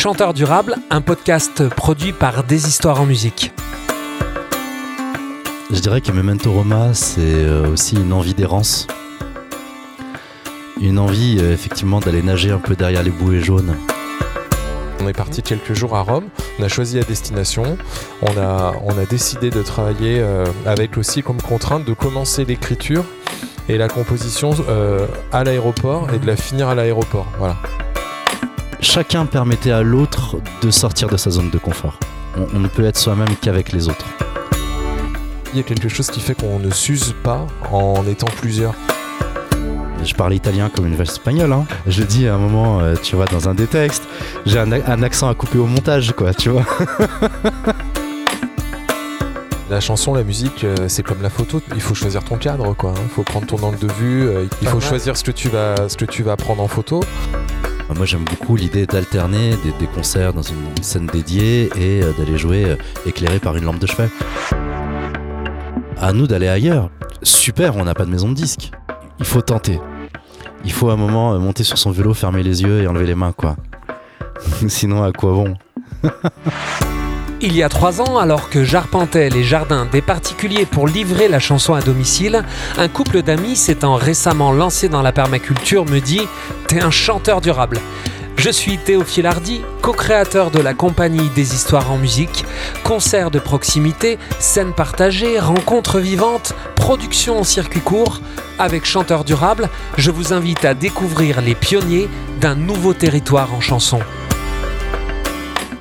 Chanteur durable, un podcast produit par Des Histoires en musique. Je dirais que Memento Roma, c'est euh, aussi une envie d'errance. Une envie, euh, effectivement, d'aller nager un peu derrière les bouées jaunes. On est parti quelques jours à Rome, on a choisi la destination, on a, on a décidé de travailler euh, avec aussi comme contrainte de commencer l'écriture et la composition à l'aéroport et de la finir à l'aéroport. Voilà. Chacun permettait à l'autre de sortir de sa zone de confort. on ne peut être soi-même qu'avec les autres. Il y a quelque chose qui fait qu'on ne s'use pas en étant plusieurs. Je parle italien comme une vache espagnole. Hein. Je dis à un moment, euh, tu vois, dans un des textes, j'ai un, accent à couper au montage, quoi, tu vois. La chanson, la musique, euh, c'est comme la photo. Il faut choisir ton cadre, quoi. Il faut prendre ton angle de vue. Euh, il faut choisir ce que tu vas, ce que tu vas prendre en photo. Moi, j'aime beaucoup l'idée d'alterner des, concerts dans une scène dédiée et d'aller jouer éclairé par une lampe de chevet à nous d'aller ailleurs. Super, on n'a pas de maison de disque. Il faut tenter. Il faut à un moment euh, monter sur son vélo, fermer les yeux et enlever les mains, quoi. Sinon, à quoi bon? Il y a trois ans, alors que j'arpentais les jardins des particuliers pour livrer la chanson à domicile, un couple d'amis s'étant récemment lancé dans la permaculture me dit T'es un chanteur durable. Je suis Théophile Hardy, co-créateur de la compagnie des histoires en musique, concerts de proximité, scènes partagées, rencontres vivantes, production en circuit court. Avec Chanteur Durable, je vous invite à découvrir les pionniers d'un nouveau territoire en chanson.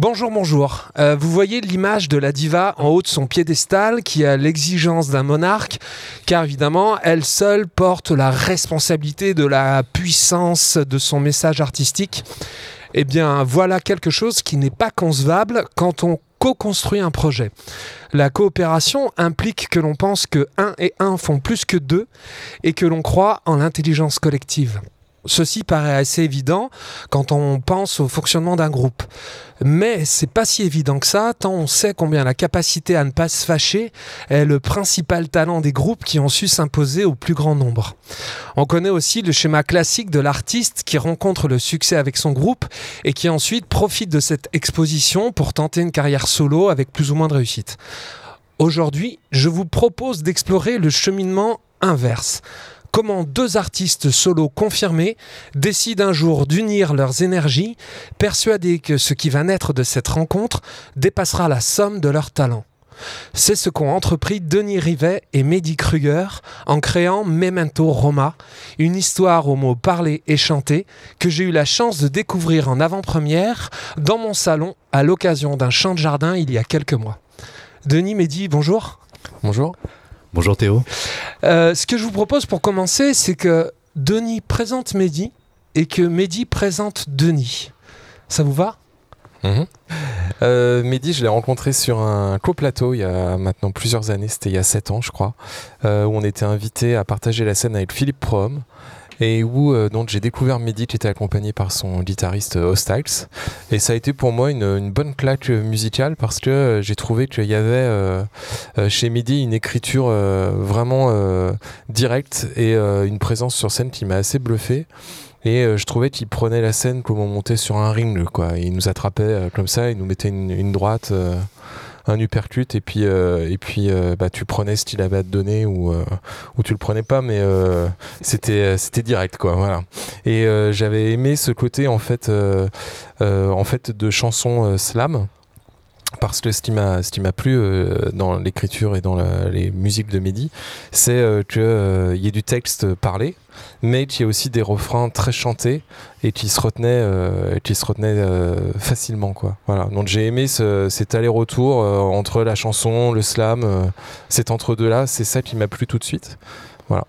Bonjour, bonjour. Euh, vous voyez l'image de la diva en haut de son piédestal qui a l'exigence d'un monarque, car évidemment, elle seule porte la responsabilité de la puissance de son message artistique. Eh bien, voilà quelque chose qui n'est pas concevable quand on co-construit un projet. La coopération implique que l'on pense que 1 et 1 font plus que 2 et que l'on croit en l'intelligence collective. Ceci paraît assez évident quand on pense au fonctionnement d'un groupe. Mais c'est pas si évident que ça, tant on sait combien la capacité à ne pas se fâcher est le principal talent des groupes qui ont su s'imposer au plus grand nombre. On connaît aussi le schéma classique de l'artiste qui rencontre le succès avec son groupe et qui ensuite profite de cette exposition pour tenter une carrière solo avec plus ou moins de réussite. Aujourd'hui, je vous propose d'explorer le cheminement inverse comment deux artistes solo confirmés décident un jour d'unir leurs énergies, persuadés que ce qui va naître de cette rencontre dépassera la somme de leurs talents. C'est ce qu'ont entrepris Denis Rivet et Mehdi Kruger en créant Memento Roma, une histoire aux mots parlés et chantés que j'ai eu la chance de découvrir en avant-première dans mon salon à l'occasion d'un chant de jardin il y a quelques mois. Denis Mehdi, bonjour. Bonjour. Bonjour Théo. Euh, ce que je vous propose pour commencer, c'est que Denis présente Mehdi et que Mehdi présente Denis. Ça vous va? Euh, Mehdi, je l'ai rencontré sur un co-plateau il y a maintenant plusieurs années, c'était il y a 7 ans je crois, euh, où on était invité à partager la scène avec Philippe Prom et où euh, donc j'ai découvert Mehdi qui était accompagné par son guitariste euh, Hostiles et ça a été pour moi une, bonne claque musicale parce que euh, j'ai trouvé qu'il y avait chez Mehdi une écriture vraiment directe et une présence sur scène qui m'a assez bluffé. Et je trouvais qu'il prenait la scène comme on montait sur un ring quoi. Il nous attrapait comme ça il nous mettait une, droite un uppercut et puis euh, et puis euh, bah tu prenais ce qu'il avait à te donner ou euh, ou tu le prenais pas mais c'était c'était direct quoi voilà. Et j'avais aimé ce côté en fait en fait de chansons slam parce que ce qui m'a ce qui m'a plu dans l'écriture et dans les musiques de Mehdi, c'est qu'il y ait du texte parlé, mais qu'il y ait aussi des refrains très chantés et qui se retenaient, euh, qui se retenaient euh, facilement. Quoi. Voilà. Donc j'ai aimé cet aller-retour euh, entre la chanson, le slam, cet entre-deux-là, c'est ça qui m'a plu tout de suite. Voilà.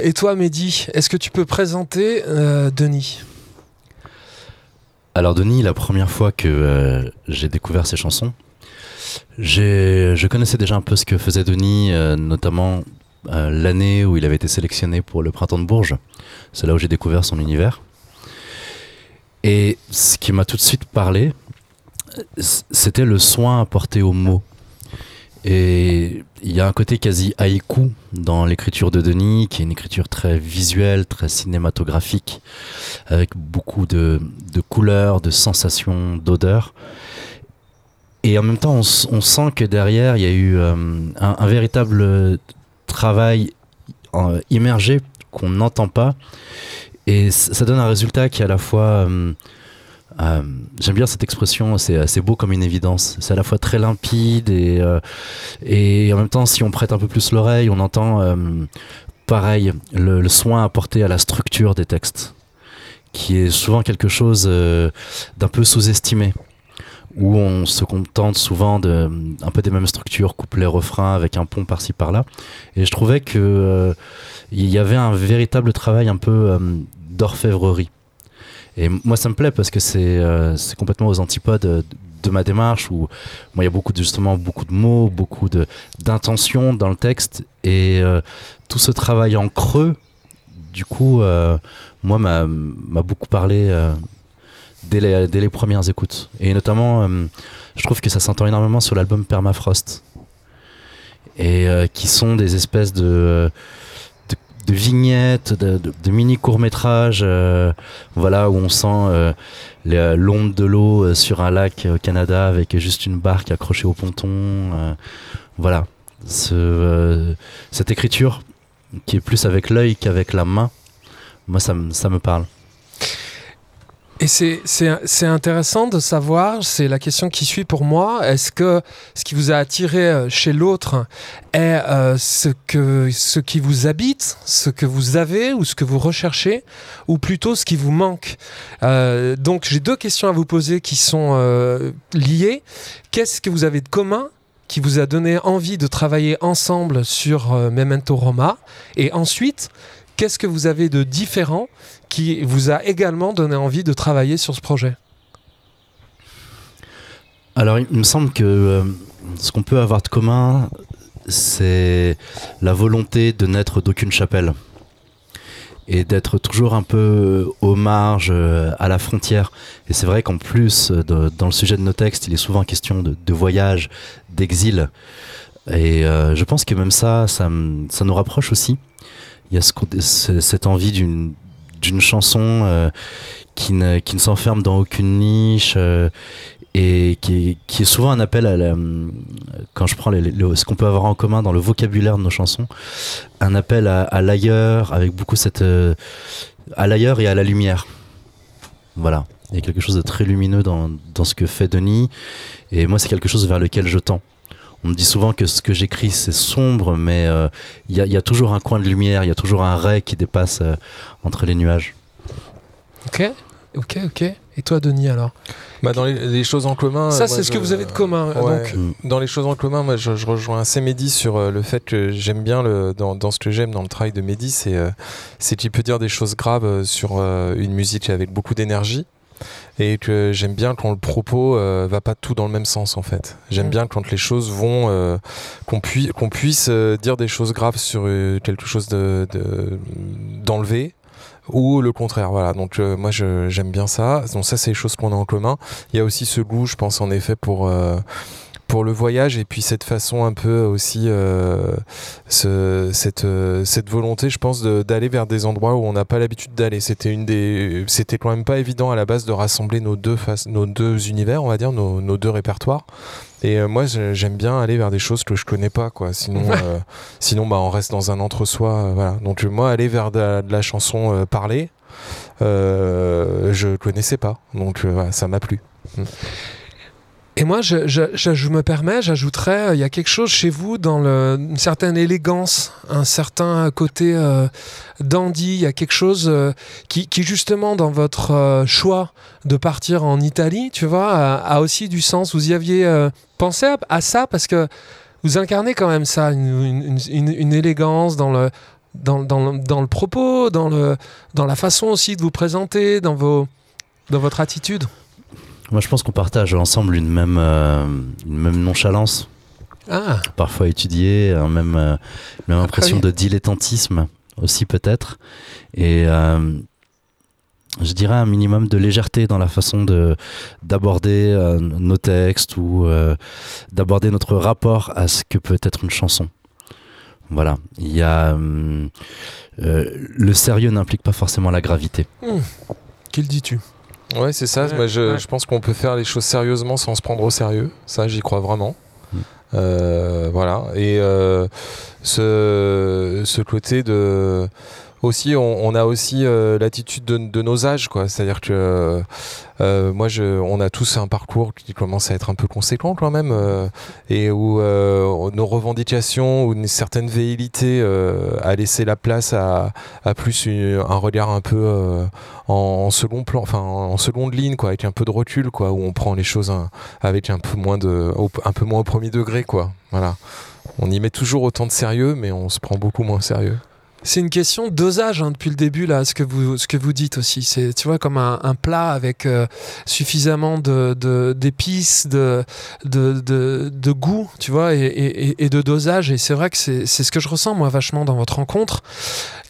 Et toi, Mehdi, est-ce que tu peux présenter Denis? Alors, Denis, la première fois que j'ai découvert ces chansons, je connaissais déjà un peu ce que faisait Denis, notamment l'année où il avait été sélectionné pour le Printemps de Bourges. C'est là où j'ai découvert son univers. Et ce qui m'a tout de suite parlé, c'était le soin apporté aux mots. Et il y a un côté quasi haïku dans l'écriture de Denis, qui est une écriture très visuelle, très cinématographique, avec beaucoup de, couleurs, de sensations, d'odeurs. Et en même temps, on, sent que derrière, il y a eu euh, un, véritable travail immergé qu'on n'entend pas. Et ça donne un résultat qui est à la fois... Euh, euh, j'aime bien cette expression, c'est beau comme une évidence. C'est à la fois très limpide et, euh, et en même temps, si on prête un peu plus l'oreille, on entend euh, pareil le, soin apporté à la structure des textes, qui est souvent quelque chose d'un peu sous-estimé où on se contente souvent de un peu des mêmes structures, couplet, refrain, avec un pont par-ci par-là. Et je trouvais que il y avait un véritable travail un peu d'orfèvrerie et moi, ça me plaît parce que c'est euh, complètement aux antipodes de, ma démarche où il y a beaucoup de, justement beaucoup de mots, beaucoup d'intentions dans le texte. Et euh, tout ce travail en creux, du coup, euh, moi, m'a beaucoup parlé dès les, premières écoutes. Et notamment, je trouve que ça s'entend énormément sur l'album Permafrost. Et qui sont des espèces de vignettes, de, mini courts-métrages, euh, voilà, où on sent euh, euh, l'onde de l'eau sur un lac au Canada avec juste une barque accrochée au ponton. voilà, Ce, cette écriture qui est plus avec l'œil qu'avec la main, moi ça me parle. Et c'est intéressant de savoir, c'est la question qui suit pour moi, est-ce que ce qui vous a attiré euh, chez l'autre est euh, ce, que, ce qui vous habite, ce que vous avez ou ce que vous recherchez, ou plutôt ce qui vous manque? Euh, Donc j'ai deux questions à vous poser qui sont liées. Qu'est-ce que vous avez de commun qui vous a donné envie de travailler ensemble sur Memento Roma? Et ensuite, qu'est-ce que vous avez de différent qui vous a également donné envie de travailler sur ce projet? Alors, il me semble que euh, ce qu'on peut avoir de commun, c'est la volonté de n'être d'aucune chapelle et d'être toujours un peu aux marges, euh, à la frontière. Et c'est vrai qu'en plus, dans le sujet de nos textes, il est souvent question de, voyage, d'exil. Et euh, je pense que même ça, ça nous rapproche aussi il y a cette envie d'une chanson euh, qui ne, ne s'enferme dans aucune niche euh, et qui est, qui est, souvent un appel à la, quand je prends ce qu'on peut avoir en commun dans le vocabulaire de nos chansons, un appel à, l'ailleurs avec beaucoup cette euh, à l'ailleurs et à la lumière. Voilà, il y a quelque chose de très lumineux dans, dans ce que fait Denis et moi c'est quelque chose vers lequel je tends on me dit souvent que ce que j'écris c'est sombre, mais euh, il y, a toujours un coin de lumière, il y a toujours un ray qui dépasse euh, entre les nuages. Ok, ok, ok. Et toi, Denis, alors? Bah dans les, choses en commun. Ça, c'est ce que vous avez de commun. donc. Mm. Dans les choses en commun, moi, je, rejoins assez Mehdi sur euh, le fait que j'aime bien, le, dans, dans, ce que j'aime dans le travail de Mehdi, c'est qu'il peut dire des choses graves sur une musique avec beaucoup d'énergie et que j'aime bien quand le propos euh, va pas tout dans le même sens en fait. J'aime mm. bien quand les choses vont euh, qu'on puisse qu'on puisse euh, dire des choses graves sur quelque chose de d'enlevé ou le contraire voilà donc moi j'aime bien ça donc ça c'est les choses qu'on a en commun il y a aussi ce goût je pense en effet pour pour le voyage et puis cette façon un peu aussi euh, ce, cette, euh, cette volonté je pense d'aller vers des endroits où on n'a pas l'habitude d'aller. C'était une des c'était quand même pas évident à la base de rassembler nos deux faces, nos deux univers on va dire nos, nos deux répertoires. Et euh, moi j'aime bien aller vers des choses que je connais pas quoi. Sinon sinon bah on reste dans un entre-soi voilà. Donc moi aller vers de, la chanson parlée je connaissais pas. Donc voilà, ça m'a plu. Mm. Et moi, je, je, me permets, j'ajouterais, euh, il y a quelque chose chez vous dans le, une certaine élégance, un certain côté euh, dandy, il y a quelque chose euh, qui, justement, dans votre choix de partir en Italie, tu vois, a, aussi du sens. Vous y aviez pensé à, ça parce que vous incarnez quand même ça, une, élégance dans le, dans, dans, dans, le propos, dans, le, dans la façon aussi de vous présenter, dans, vos, dans votre attitude. Moi, je pense qu'on partage ensemble une même, euh, une même nonchalance. Ah, parfois étudié, hein, même, euh, même impression oui. de dilettantisme aussi peut-être. Et euh, je dirais un minimum de légèreté dans la façon de d'aborder euh, nos textes ou euh, d'aborder notre rapport à ce que peut être une chanson. Voilà, il y a le sérieux n'implique pas forcément la gravité. qu'il dis-tu? Ouais, c'est ça. Ouais, Moi, je, ouais. je pense qu'on peut faire les choses sérieusement sans se prendre au sérieux. Ça, j'y crois vraiment. Mm. Euh, voilà. Et euh, ce, ce côté de. Aussi, on, a aussi euh, l'attitude de, nos âges, quoi. C'est-à-dire que euh, moi, je, on a tous un parcours qui commence à être un peu conséquent quand même, euh, et où euh, nos revendications ou une certaine véhilité euh, a laissé la place à, à plus un regard un peu euh, en, second plan, en seconde ligne, quoi, avec un peu de recul, quoi, où on prend les choses hein, avec un peu moins de, au- un peu moins au premier degré, quoi. Voilà. On y met toujours autant de sérieux, mais on se prend beaucoup moins sérieux. C'est une question dosage hein, depuis le début là, ce que vous ce que vous dites aussi. C'est tu vois comme un, plat avec euh, suffisamment de d'épices, de de, de goût, tu vois, et, et, et de dosage. Et c'est vrai que c'est ce que je ressens moi vachement dans votre rencontre.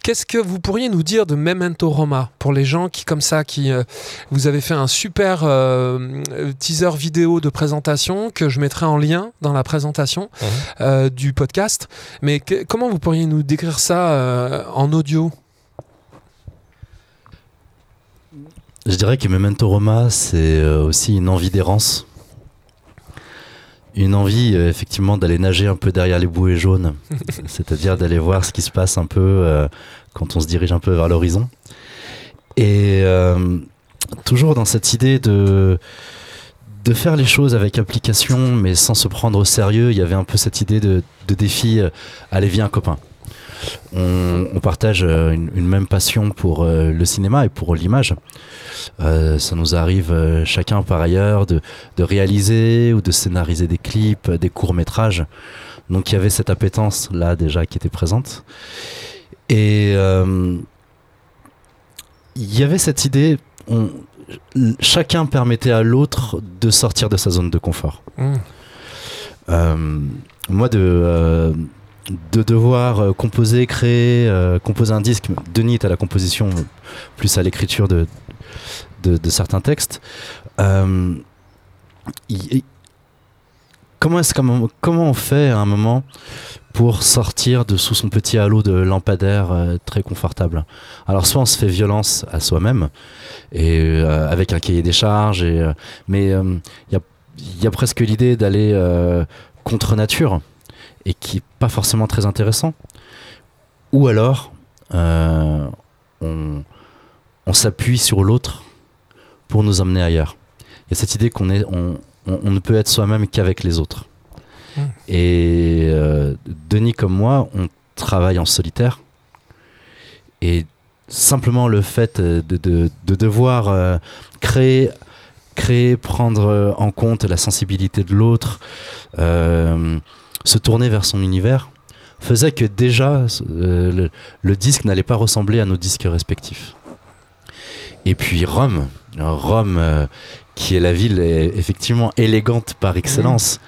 Qu'est-ce que vous pourriez nous dire de Memento Roma pour les gens qui comme ça qui euh, vous avez fait un super euh, teaser vidéo de présentation que je mettrai en lien dans la présentation Mhm. euh, du podcast. Mais que- comment vous pourriez nous décrire ça en audio? Je dirais que Memento Roma, c'est aussi une envie d'errance. Une envie, euh, effectivement, d'aller nager un peu derrière les bouées jaunes. C'est-à-dire d'aller voir ce qui se passe un peu euh, quand on se dirige un peu vers l'horizon. Et euh, toujours dans cette idée de, de faire les choses avec application, mais sans se prendre au sérieux, il y avait un peu cette idée de, de défi euh, allez, viens, copain. On, on partage euh, une, une même passion pour euh, le cinéma et pour l'image. Euh, ça nous arrive chacun par ailleurs de, de réaliser ou de scénariser des clips, des courts-métrages. Donc il y avait cette appétence là déjà qui était présente. Et euh, il y avait cette idée, on- chacun permettait à l'autre de sortir de sa zone de confort. Mmh. Euh, moi de euh, de devoir euh, composer, créer, euh, composer un disque. Denis est à la composition, plus à l'écriture de, de, certains textes. Euh, comment, est-ce comment, comment on fait à un moment pour sortir de sous son petit halo de lampadaire très confortable? Alors soit on se fait violence à soi-même et avec un cahier des charges, mais il y, a, presque l'idée d'aller contre nature et qui n'est pas forcément très intéressant. Ou alors, euh, on, on s'appuie sur l'autre pour nous emmener ailleurs. Il y a cette idée qu'on est, on, on- on ne peut être soi-même qu'avec les autres. Mm. Et euh, Denis comme moi, on travaille en solitaire. Et simplement le fait de, de- de devoir euh, créer, créer, prendre en compte la sensibilité de l'autre, euh, se tourner vers son univers, faisait que déjà euh, le, le disque n'allait pas ressembler à nos disques respectifs. Et puis Rome, Rome euh, qui est la ville effectivement élégante par excellence.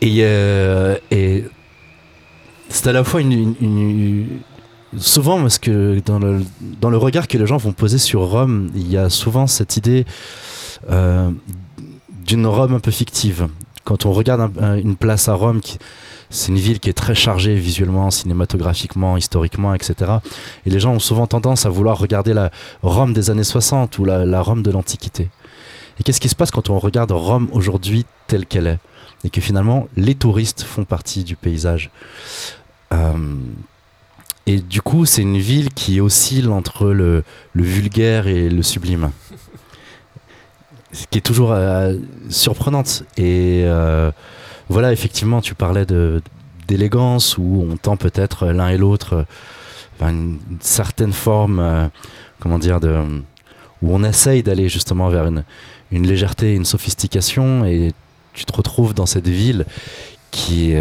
Et, euh, et c'est à la fois une, une- une- souvent parce que dans le, dans le regard que les gens vont poser sur Rome, il y a souvent cette idée euh, d'une Rome un peu fictive. Quand on regarde un- un- une place à Rome, c'est une ville qui est très chargée visuellement, cinématographiquement, historiquement, etc. Et les gens ont souvent tendance à vouloir regarder la Rome des années 60 ou la, la Rome de l'Antiquité. Et qu'est-ce qui se passe quand on regarde Rome aujourd'hui telle qu'elle est Et que finalement, les touristes font partie du paysage? Euh, et du coup, c'est une ville qui oscille entre le, le vulgaire et le sublime. Qui est toujours euh, surprenante. Et euh, voilà, effectivement, tu parlais de d'élégance où on tend peut-être l'un et l'autre euh, une, certaine forme, euh, comment dire, de, où on essaye d'aller justement vers une, une légèreté, une sophistication, et tu te retrouves dans cette ville qui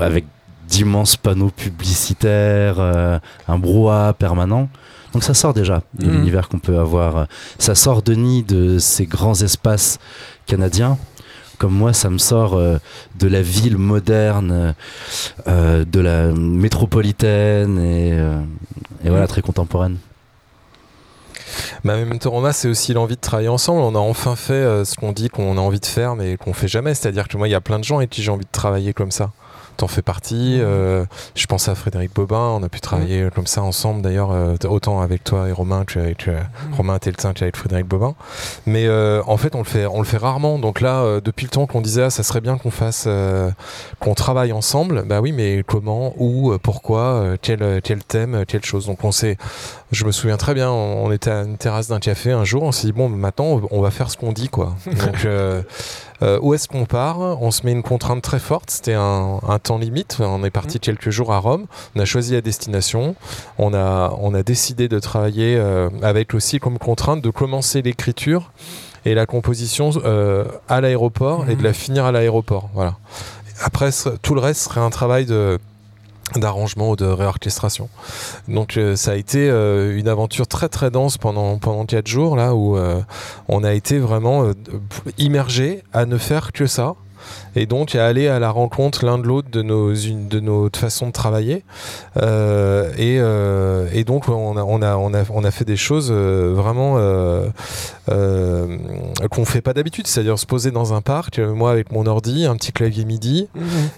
avec d'immenses panneaux publicitaires, un brouhaha permanent. Donc ça sort déjà de Mhm. l'univers qu'on peut avoir. Ça sort Denis de ces grands espaces canadiens comme moi, ça me sort euh, de la ville moderne, euh, de la métropolitaine et, euh, et voilà, très contemporaine. Bah, même Toroma, c'est aussi l'envie de travailler ensemble. On a enfin fait ce qu'on dit qu'on a envie de faire, mais qu'on fait jamais. C'est-à-dire que moi, il y a plein de gens avec qui j'ai envie de travailler comme ça. T'en fais partie. euh, je pense à Frédéric Bobin. On a pu travailler comme ça ensemble, d'ailleurs, euh, autant avec toi et Romain que avec euh, Romain Teltin qu'avec Frédéric Bobin. Mais euh, en fait, on le fait, on le fait rarement. Donc là, depuis le temps qu'on disait, ah, ça serait bien qu'on fasse, qu'on travaille ensemble. Bah oui, mais comment, où, pourquoi, quel, quel thème, quelle chose. Donc on s'est je me souviens très bien, on on était à une terrasse d'un café un jour, on s'est dit bon maintenant on va faire ce qu'on dit quoi. Donc euh, où est-ce qu'on part? On se met une contrainte très forte, c'était un, un temps limite, on est parti quelques jours à Rome, on a choisi la destination, on a, on a décidé de travailler euh, avec aussi comme contrainte de commencer l'écriture et la composition euh, à l'aéroport et de la finir à l'aéroport. Voilà. Après, tout le reste serait un travail de d'arrangement ou de réorchestration. Donc euh, ça a été euh, une aventure très très dense pendant pendant quatre jours là où euh, on a été vraiment immergé à ne faire que ça et donc à aller à la rencontre l'un de l'autre de nos une, de nos façons de travailler Euh, et, euh, et donc on a on a on a on a fait des choses euh, vraiment euh, qu'on fait pas d'habitude c'est-à-dire se poser dans un parc moi avec mon ordi un petit clavier MIDI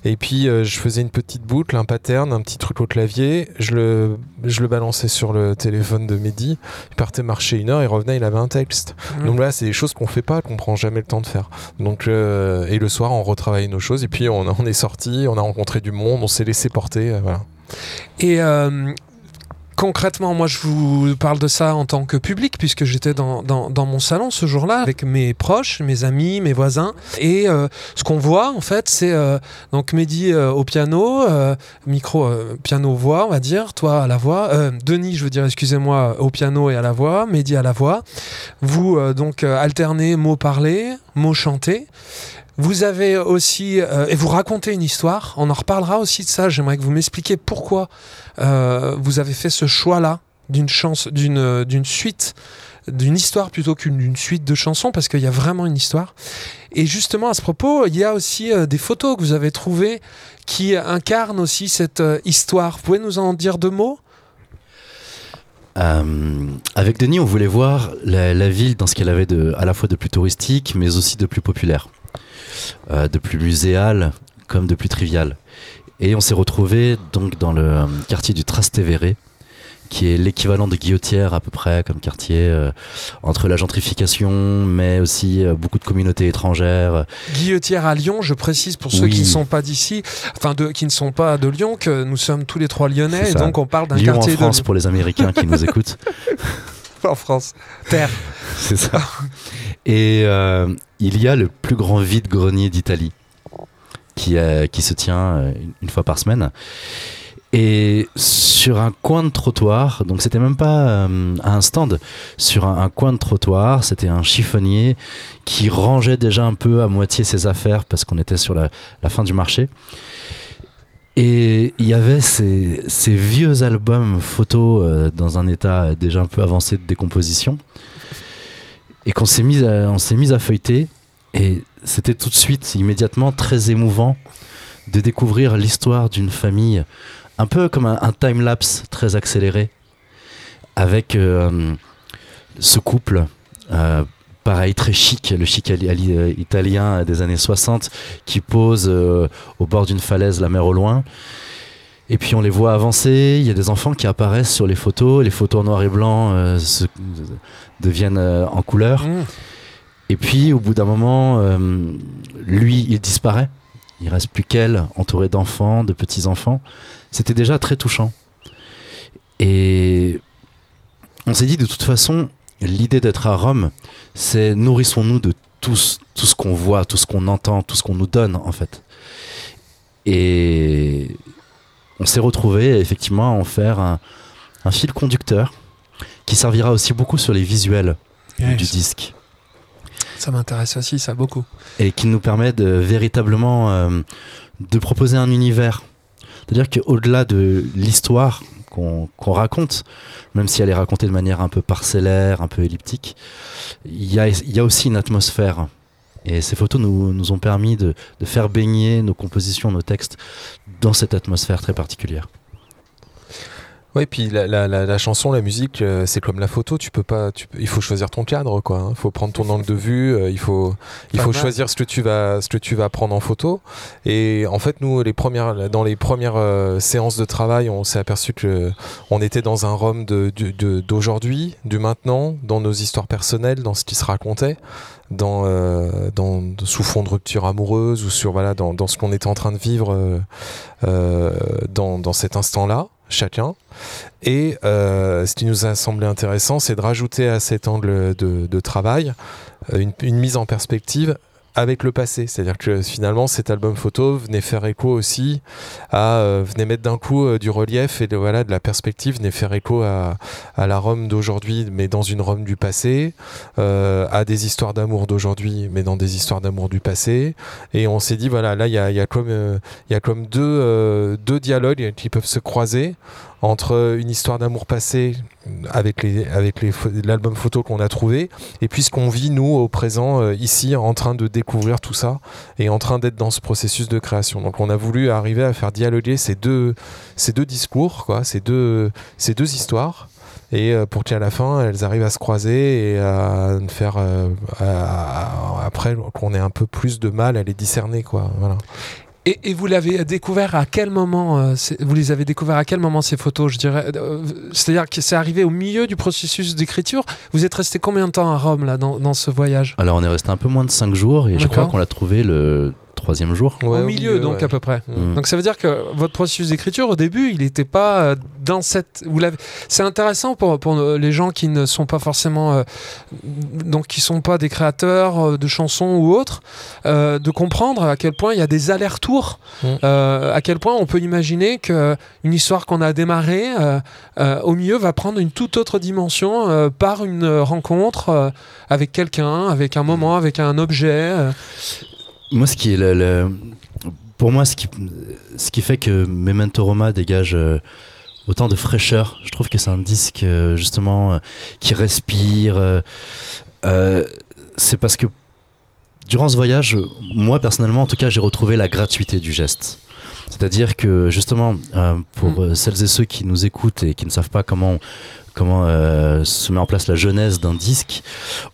et puis je faisais une petite boucle, un pattern, un petit truc au clavier. Je le, je le balançais sur le téléphone de Mehdi. Il partait marcher une heure, il revenait, il avait un texte. Mhm. Donc là, c'est des choses qu'on fait pas, qu'on prend jamais le temps de faire. Donc et le soir, on retravaille nos choses. Et puis on, est sorti, on a rencontré du monde, on s'est laissé porter. euh. Et euh, concrètement, moi je vous parle de ça en tant que public, puisque j'étais dans, mon salon ce jour-là avec mes proches, mes amis, mes voisins. Et euh, ce qu'on voit en fait, c'est donc Mehdi au piano, micro, euh, piano, voix, on va dire, toi à la voix, Denis, je veux dire, excusez-moi, au piano et à la voix, Mehdi à la voix. Vous donc alternez mots parlés, mots chantés. Vous avez aussi, euh, et vous racontez une histoire, on en reparlera aussi de ça, j'aimerais que vous m'expliquiez pourquoi euh, vous avez fait ce choix-là d'une chance, d'une euh, d'une suite, d'une histoire plutôt qu'une suite de chansons, parce qu'il y a vraiment une histoire. Et justement, à ce propos, il y a aussi des photos que vous avez trouvées qui incarnent aussi cette histoire. Vous pouvez nous en dire deux mots? Avec Denis, on voulait voir la, ville dans ce qu'elle avait à la fois de plus touristique, mais aussi de plus populaire, Euh, de plus muséal comme de plus trivial. Et on s'est retrouvé donc dans le euh, quartier du Trastevere, qui est l'équivalent de Guillotière à peu près comme quartier, euh, entre la gentrification, mais aussi euh, beaucoup de communautés étrangères. Guillotière à Lyon, je précise pour ceux Oui. qui ne sont pas d'ici, enfin de, qui ne sont pas de Lyon, que nous sommes tous les trois lyonnais, et donc on parle d'un Lyon en quartier France de pour les Américains qui nous écoutent. en France. Terre. C'est ça. Et euh, il y a le plus grand vide-grenier d'Italie qui, qui se tient euh, une- fois par semaine. Et sur un coin de trottoir, donc c'était même pas euh, un stand, sur un, coin de trottoir, c'était un chiffonnier qui rangeait déjà un peu à moitié ses affaires parce qu'on était sur la, fin du marché. Et il y avait ces, vieux albums photos dans un état déjà un peu avancé de décomposition et qu'on s'est mis à, on s'est mis à feuilleter. Et c'était tout de suite immédiatement très émouvant de découvrir l'histoire d'une famille un peu comme un, time lapse très accéléré avec euh, ce couple euh, pareil très chic le chic euh, italien des années 60 qui pose au bord d'une falaise la mer au loin et puis on les voit avancer, il y a des enfants qui apparaissent sur les photos, les photos en noir et blanc euh, se- deviennent euh, en couleur. Mmh. Et puis, au bout d'un moment, euh, lui, il disparaît. Il reste plus qu'elle, entourée d'enfants, de petits-enfants. C'était déjà très touchant. Et on s'est dit, de toute façon, l'idée d'être à Rome, c'est nourrissons-nous de tout, ce- tout ce qu'on voit, tout ce qu'on entend, tout ce qu'on nous donne, en fait. Et on s'est retrouvé effectivement à en faire un, un fil conducteur qui servira aussi beaucoup sur les visuels Yes. du disque Ça m'intéresse aussi, ça beaucoup. et qui nous permet de véritablement euh, de proposer un univers. C'est-à-dire qu'au-delà de l'histoire qu'on raconte, même si elle est racontée de manière un peu parcellaire, un peu elliptique, il y a, il y a aussi une atmosphère Et ces photos nous, nous ont permis de, de faire baigner nos compositions, nos textes dans cette atmosphère très particulière. Ouais, puis la, la, la, la chanson, la musique, euh, c'est comme la photo. Tu peux pas, tu il faut choisir ton cadre, quoi. hein. Il faut prendre ton angle de vue. euh, il faut, il faut choisir ce que tu vas, ce que tu vas prendre en photo. Et en fait, nous, les premières, dans les premières euh, séances de travail, on s'est aperçu que on était dans un Rome de, de- de- d'aujourd'hui, du maintenant, dans nos histoires personnelles, dans ce qui se racontait. Euh, dans sous fond de rupture amoureuse ou sur voilà dans, dans ce qu'on était en train de vivre euh, euh, dans, dans cet instant-là chacun. Et ce qui nous a semblé intéressant, c'est de rajouter à cet angle de, de travail une mise en perspective avec le passé. C'est-à-dire que finalement, cet album photo venait faire écho aussi à, euh, venait mettre d'un coup euh, du relief et de, voilà, de la perspective, venait faire écho à, à la Rome d'aujourd'hui, mais dans une Rome du passé, euh, à des histoires d'amour d'aujourd'hui, mais dans des histoires d'amour du passé. Et on s'est dit, voilà, là, il y a, y a comme, euh, y a comme deux, deux dialogues qui peuvent se croiser entre une histoire d'amour passé avec les avec les l'album photo qu'on a trouvé et puis ce qu'on vit nous au présent euh, ici en train de découvrir tout ça et en train d'être dans ce processus de création. Donc on a voulu arriver à faire dialoguer ces deux ces deux discours quoi, ces deux ces deux histoires et euh, pour qu'à la fin elles arrivent à se croiser et à faire euh, après qu'on ait un peu plus de mal à les discerner quoi. Voilà. Et, et vous l'avez découvert à quel moment euh, Vous les avez découvert à quel moment ces photos Je dirais, euh, c'est-à-dire que c'est arrivé au milieu du processus d'écriture? Vous êtes resté combien de temps à Rome là dans, dans ce voyage? Alors on est resté un peu moins de 5 jours et je crois qu'on l'a trouvé le troisième jour. Ouais, Au milieu, donc ouais. à peu près. Mm. Donc ça veut dire que votre processus d'écriture au début, il n'était pas euh, dans cette. Vous l'avez. C'est intéressant pour pour euh, les gens qui ne sont pas forcément euh, donc qui sont pas des créateurs euh, de chansons ou autres, euh, de comprendre à quel point il y a des allers-retours, Mm. euh, à quel point on peut imaginer que une histoire qu'on a démarrée euh, euh, au milieu va prendre une toute autre dimension euh, par une rencontre euh, avec quelqu'un, avec un moment, avec un objet. Moi, ce qui est le, pour moi, ce qui, fait que Memento Roma dégage euh, autant de fraîcheur, je trouve que c'est un disque euh, justement euh, qui respire. c'est parce que durant ce voyage, moi personnellement, en tout cas, j'ai retrouvé la gratuité du geste. C'est-à-dire que justement, euh, pour Mm. euh, celles et ceux qui nous écoutent et qui ne savent pas comment comment euh, se met en place la genèse d'un disque,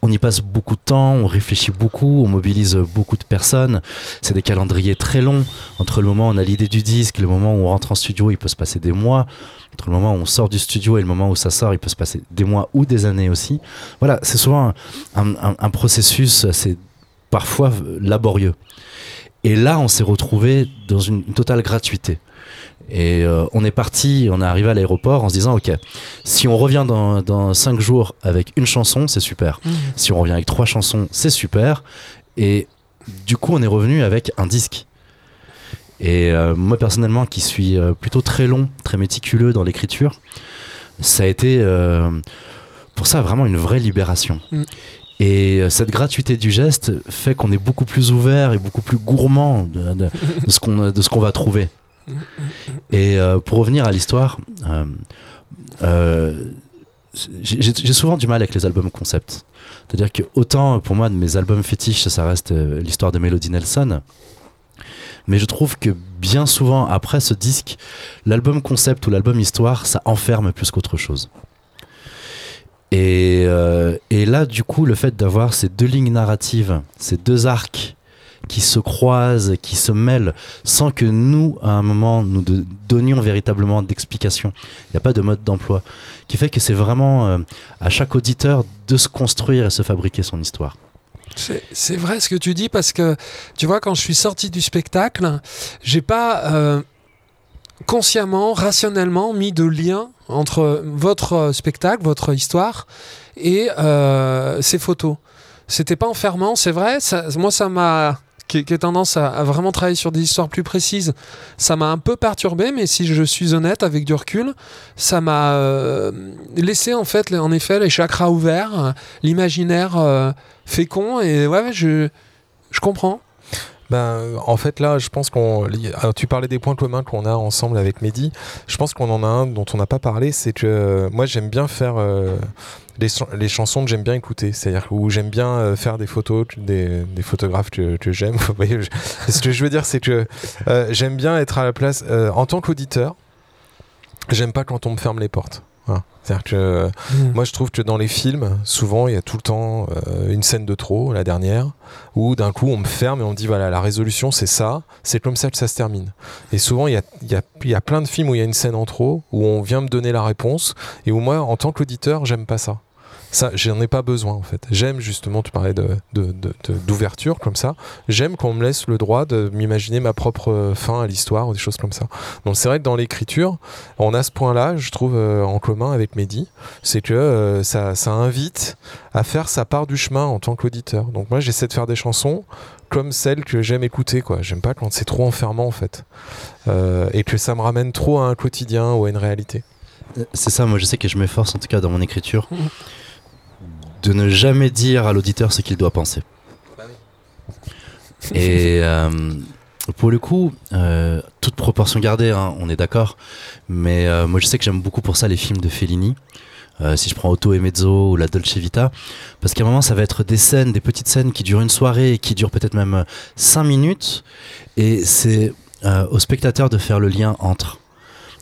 on y passe beaucoup de temps, on réfléchit beaucoup, on mobilise beaucoup de personnes. C'est des calendriers très longs. Entre le moment où on a l'idée du disque, le moment où on rentre en studio, il peut se passer des mois. Entre le moment où on sort du studio et le moment où ça sort, il peut se passer des mois ou des années aussi. Voilà, c'est souvent un, un- un processus assez parfois laborieux. Et là, on s'est retrouvé dans une, une totale gratuité. Et euh, on est parti, on est arrivé à l'aéroport en se disant, ok, si on revient dans, dans cinq jours avec une chanson, c'est super. Si on revient avec trois chansons, c'est super. Et du coup, on est revenu avec un disque. Et euh, moi, personnellement, qui suis euh, plutôt très long, très méticuleux dans l'écriture, ça a été euh, pour ça vraiment une vraie libération. Mm. Et euh, cette gratuité du geste fait qu'on est beaucoup plus ouvert et beaucoup plus gourmand de, de- ce qu'on va trouver. Et euh, pour revenir à l'histoire, euh, j'ai souvent du mal avec les albums concept. C'est-à-dire que autant pour moi de mes albums fétiches, ça reste l'histoire de Melody Nelson. Mais je trouve que bien souvent après ce disque, l'album concept ou l'album histoire, ça enferme plus qu'autre chose. Et, euh, et là, du coup, le fait d'avoir ces deux lignes narratives, ces deux arcs qui se croisent, qui se mêlent, sans que nous, à un moment, nous de- donnions véritablement d'explication. Il n'y a pas de mode d'emploi. Qui fait que c'est vraiment euh, à chaque auditeur de se construire et se fabriquer son histoire. C'est c'est vrai ce que tu dis parce que tu vois quand je suis sorti du spectacle, j'ai pas euh, consciemment, rationnellement mis de lien entre votre euh, spectacle, votre histoire et euh, ces photos. C'était pas enfermant, c'est vrai. Moi, ça m'a qui, qui a tendance à, vraiment travailler sur des histoires plus précises, ça m'a un peu perturbé, mais si je suis honnête, avec du recul, ça m'a euh, laissé en fait, en effet, les chakras ouverts, l'imaginaire fécond, et ouais, je comprends. Ben, en fait, là, je pense qu'on. Tu parlais des points communs qu'on a ensemble avec Mehdi. Je pense qu'on en a un dont on n'a pas parlé. C'est que euh, moi, j'aime bien faire euh, les, les chansons que j'aime bien écouter. C'est-à-dire où j'aime bien euh, faire des photos, des, des photographes que, que j'aime. Ce que je veux dire, c'est que j'aime bien être à la place. en tant qu'auditeur, j'aime pas quand on me ferme les portes. Voilà. C'est-à-dire que. euh, Mm. moi, je trouve que dans les films, souvent, il y a tout le temps euh, une scène de trop, la dernière, où d'un coup, on me ferme et on me dit voilà, la résolution, c'est ça, c'est comme ça que ça se termine. Et souvent, il y a, il y, a, il y a plein de films où il y a une scène en trop, où on vient me donner la réponse, et où moi, en tant qu'auditeur, j'aime pas ça. Ça, j'en ai pas besoin en fait. J'aime justement, tu parlais de, de- de- de- d'ouverture comme ça. J'aime qu'on me laisse le droit de m'imaginer ma propre fin à l'histoire ou des choses comme ça. Donc c'est vrai que dans l'écriture, on a ce point-là, je trouve, euh, en commun avec Mehdi, c'est que euh, ça, ça invite à faire sa part du chemin en tant qu'auditeur. Donc moi, j'essaie de faire des chansons comme celles que j'aime écouter, quoi. J'aime pas quand c'est trop enfermant, en fait, Euh, et que ça me ramène trop à un quotidien ou à une réalité. C'est ça, moi je sais que je m'efforce en tout cas dans mon écriture. de ne jamais dire à l'auditeur ce qu'il doit penser. Et euh, pour le coup, euh, toute proportion gardée, hein, on est d'accord, mais euh, moi je sais que j'aime beaucoup pour ça les films de Fellini. Si je prends Otto et Mezzo ou la Dolce Vita, parce qu'à un moment ça va être des scènes, des petites scènes qui durent une soirée et qui durent peut-être même 5 minutes, et c'est au spectateur de faire le lien entre.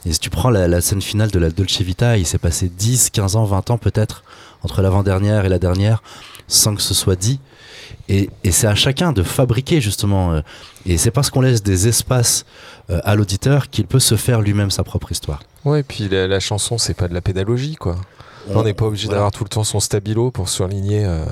Et si tu prends la, la scène finale de la Dolce Vita, il s'est passé 10, 15 ans, 20 ans peut-être entre l'avant-dernière et la dernière, sans que ce soit dit. Et, c'est à chacun de fabriquer justement. euh, et c'est parce qu'on laisse des espaces euh, à l'auditeur qu'il peut se faire lui-même sa propre histoire. Ouais, et puis la, la chanson, c'est pas de la pédagogie, quoi. On n'est pas obligé voilà. d'avoir tout le temps son stabilo pour surligner euh,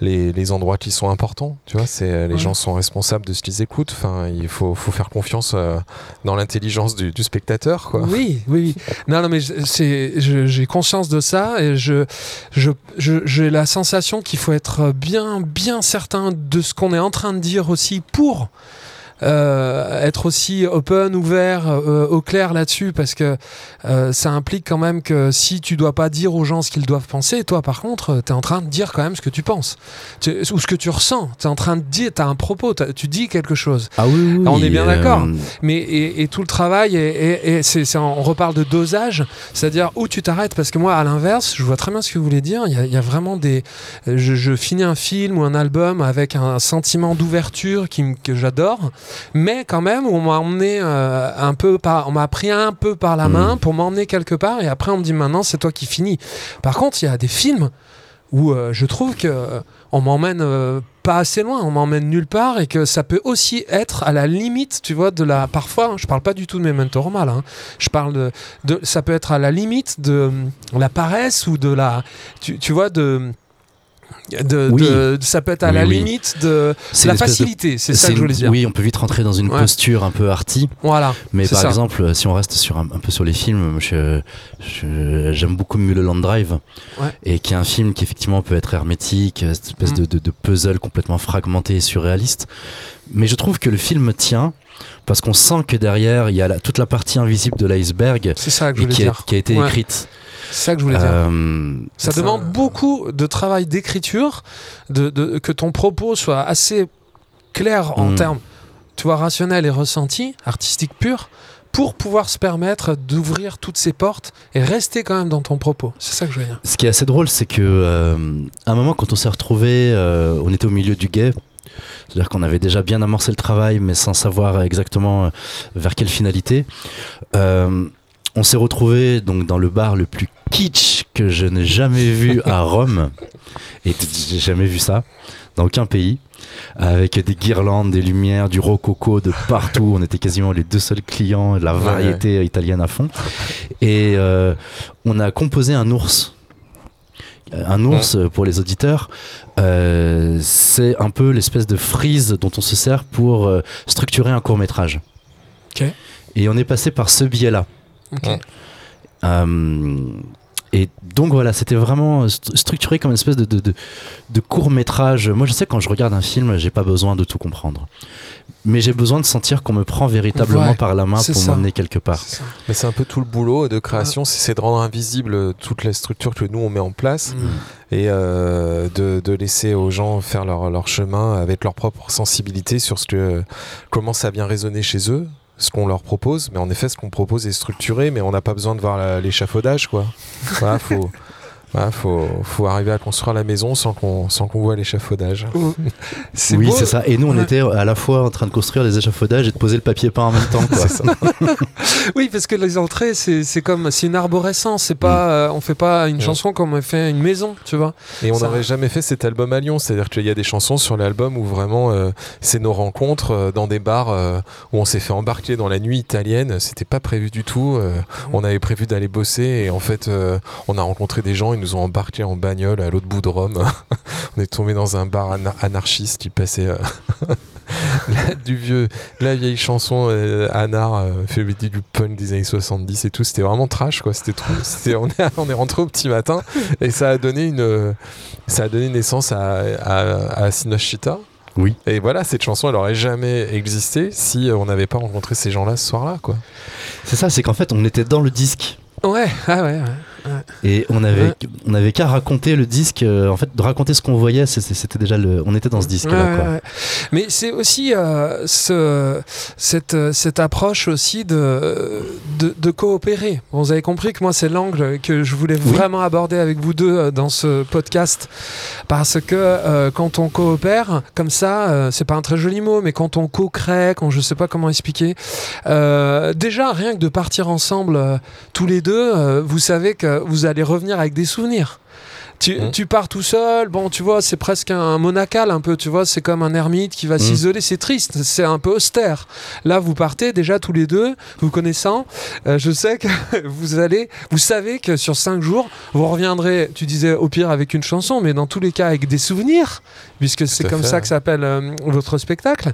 les, les endroits qui sont importants. Tu vois, c'est euh, les Ouais. gens sont responsables de ce qu'ils écoutent. Enfin, il faut, faut faire confiance euh, dans l'intelligence du, du spectateur, quoi. Oui, oui. Non, non, mais j'ai conscience de ça et je, je, je- j'ai la sensation qu'il faut être bien, bien certain de ce qu'on est en train de dire aussi pour être aussi open, ouvert, euh, au clair là-dessus, parce que euh, ça implique quand même que si tu dois pas dire aux gens ce qu'ils doivent penser, toi par contre, tu es en train de dire quand même ce que tu penses Tu- ou ce que tu ressens. Tu es en train de dire, tu as un propos, tu dis quelque chose. Ah oui, oui, On est bien euh, d'accord. Mais et, et tout le travail, et, et- et c'est, c'est- on reparle de dosage, c'est-à-dire où tu t'arrêtes. Parce que moi, à l'inverse, je vois très bien ce que vous voulez dire. Il y a, il y a vraiment des. Je, je finis un film ou un album avec un sentiment d'ouverture qui, que j'adore, mais quand même, on m'a emmené euh, un peu par. On m'a pris un peu par la Mm. main pour m'emmener quelque part, et après, on me dit maintenant, c'est toi qui finis. Par contre, il y a des films où euh, je trouve que euh, on m'emmène euh, pas assez loin, on m'emmène nulle part et que ça peut aussi être à la limite, tu vois, de la parfois, hein, je parle pas du tout de Memento Mori, là, hein, je parle de, de ça peut être à la limite de la paresse ou de la tu, tu vois de de, Oui. de- ça peut être à Oui, la oui. limite de la de- facilité, c'est ça que je voulais dire. Oui, on peut vite rentrer dans une Ouais. posture un peu arty. Voilà. Mais par ça. exemple, si on reste sur un, un peu sur les films, j'aime beaucoup Mulholland Drive, Ouais. et qui est un film qui effectivement peut être hermétique, cette espèce Mm. de, puzzle complètement fragmenté et surréaliste. Mais je trouve que le film tient parce qu'on sent que derrière il y a la- toute la partie invisible de l'iceberg qui a, dire. qui a été Ouais. écrite. C'est ça que je voulais dire. Euh, Ça Ça- demande beaucoup de travail d'écriture, de, de- que ton propos soit assez clair en Mm. termes, tu vois, rationnel et ressenti, artistique pur, pour pouvoir se permettre d'ouvrir toutes ces portes et rester quand même dans ton propos. C'est ça que je veux dire. Ce qui est assez drôle, c'est que euh, à un moment, quand on s'est retrouvé, euh, on était au milieu du guet. C'est-à-dire qu'on avait déjà bien amorcé le travail, mais sans savoir exactement euh, vers quelle finalité. Euh, on s'est retrouvé donc dans le bar le plus kitsch que je n'ai jamais vu à Rome. Et j'ai jamais vu ça dans aucun pays. Avec des guirlandes, des lumières, du rococo de partout. On était quasiment les deux seuls clients, la Ouais, variété italienne à fond. Et euh, on a composé un ours. Un ours, euh, pour les auditeurs, euh, c'est un peu l'espèce de frise dont on se sert pour euh, structurer un court métrage. Et on est passé par ce biais-là. Euh, Et donc voilà, c'était vraiment st- structuré comme une espèce de, de, de- de court métrage. Moi, je sais quand je regarde un film, j'ai pas besoin de tout comprendre, mais j'ai besoin de sentir qu'on me prend véritablement Ouais, par la main pour m'emmener quelque part. Mais c'est un peu tout le boulot de création, c'est c'est de rendre invisible toute la structure que nous on met en place Mm. et euh, de, de laisser aux gens faire leur, leur chemin avec leur propre sensibilité sur ce que comment ça vient résonner chez eux, ce qu'on leur propose. Mais en effet, ce qu'on propose est structuré, mais on n'a pas besoin de voir l'échafaudage, quoi. Voilà, faut, voilà, faut, faut arriver à construire la maison sans qu'on sans qu'on voit l'échafaudage. C'est Oui, beau. c'est ça. Et nous, on Ouais. était à la fois en train de construire les échafaudages et de poser le papier peint en même temps. Quoi. C'est ça. Oui, parce que les entrées, c'est c'est comme c'est une arborescence. C'est pas, euh, on fait pas une Mm. chanson comme on fait une maison, tu vois. Et on n'aurait jamais fait cet album à Lyon. C'est-à-dire qu'il y a des chansons sur l'album où vraiment euh, c'est nos rencontres euh, dans des bars euh, où on s'est fait embarquer dans la nuit italienne. C'était pas prévu du tout. euh, on avait prévu d'aller bosser et en fait euh, on a rencontré des gens. Ils nous ont embarqués en bagnole à l'autre bout de Rome. on est tombé dans un bar ana- anarchiste. Il passait euh, la- du vieux, la vieille chanson euh, Anar euh, fait du punk des années 70 et tout. C'était vraiment trash quoi. C'était trop. on est on est rentré au petit matin et ça a donné une ça a donné naissance à, à, à Sinoshita. Oui. Et voilà, cette chanson, elle aurait jamais existé si on n'avait pas rencontré ces gens-là ce soir-là, quoi. C'est ça, c'est qu'en fait, on était dans le disque. Ouais, ah ouais. ouais. Et on avait, on avait qu'à raconter le disque. euh, en fait, de raconter ce qu'on voyait, c'était déjà le. On était dans ce quoi. ouais, ouais. Mais c'est aussi euh, ce, cette, cette approche aussi de, de, de coopérer. Bon, vous avez compris que moi, c'est l'angle que je voulais Oui. vraiment aborder avec vous deux euh, dans ce podcast. Parce que euh, quand on coopère, comme ça, euh, c'est pas un très joli mot, mais quand on co-crée, quand je sais pas comment expliquer, déjà, rien que de partir ensemble tous les deux, vous savez que vous allez revenir avec des souvenirs. Tu, Mhm. tu pars tout seul, bon, tu vois, c'est presque un monacal un peu, tu vois, c'est comme un ermite qui va Mhm. s'isoler, c'est triste, c'est un peu austère. Là, vous partez déjà tous les deux, vous connaissant, euh, je sais que vous allez, vous savez que sur cinq jours, vous reviendrez, tu disais au pire avec une chanson, mais dans tous les cas avec des souvenirs, puisque c'est comme fait, ça que s'appelle euh, votre spectacle.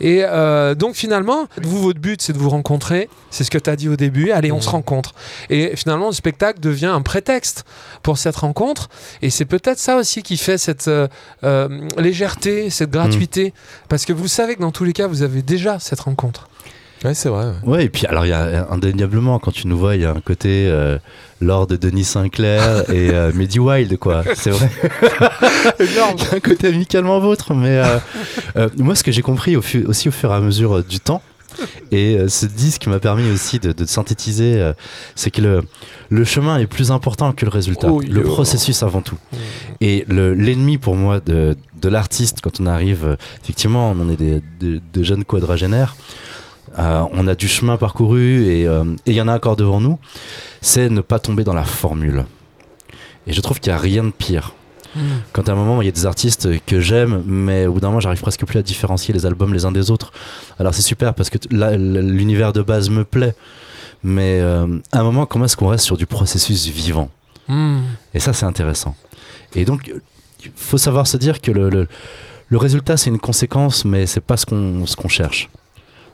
Et euh, donc finalement, vous, votre but, c'est de vous rencontrer, c'est ce que tu as dit au début, allez, on se rencontre. Et finalement, le spectacle devient un prétexte pour cette rencontre. Et c'est peut-être ça aussi qui fait cette euh, euh, légèreté, cette gratuité. Parce que vous savez que dans tous les cas, vous avez déjà cette rencontre. Ouais, c'est vrai. ouais. Ouais, et puis alors il y a indéniablement quand tu nous vois, il y a un côté euh, Lord Denis Sinclair et euh, Mehdi Wild quoi. C'est vrai. Énorme. Il y a un côté amicalement vôtre, mais euh, euh, moi ce que j'ai compris au aussi au fur et à mesure euh, du temps. Et euh, ce disque m'a permis aussi de, de synthétiser, euh, c'est que le, le chemin est plus important que le résultat, Oh, le yo. processus avant tout. Et le- l'ennemi pour moi de, de l'artiste, quand on arrive, euh, effectivement, on est des, des- des jeunes quadragénaires, euh, on a du chemin parcouru et euh, et il y en a encore devant nous, c'est ne pas tomber dans la formule. Et je trouve qu'il n'y a rien de pire. Quand à un moment, il y a des artistes que j'aime, mais au bout d'un moment, j'arrive presque plus à différencier les albums les uns des autres. Alors c'est super parce que l'univers de base me plaît, mais euh, à un moment, comment est-ce qu'on reste sur du processus vivant? Mm. et ça, c'est intéressant. Et donc, il faut savoir se dire que le, le, le résultat, c'est une conséquence, mais c'est pas ce qu'on ce qu'on cherche.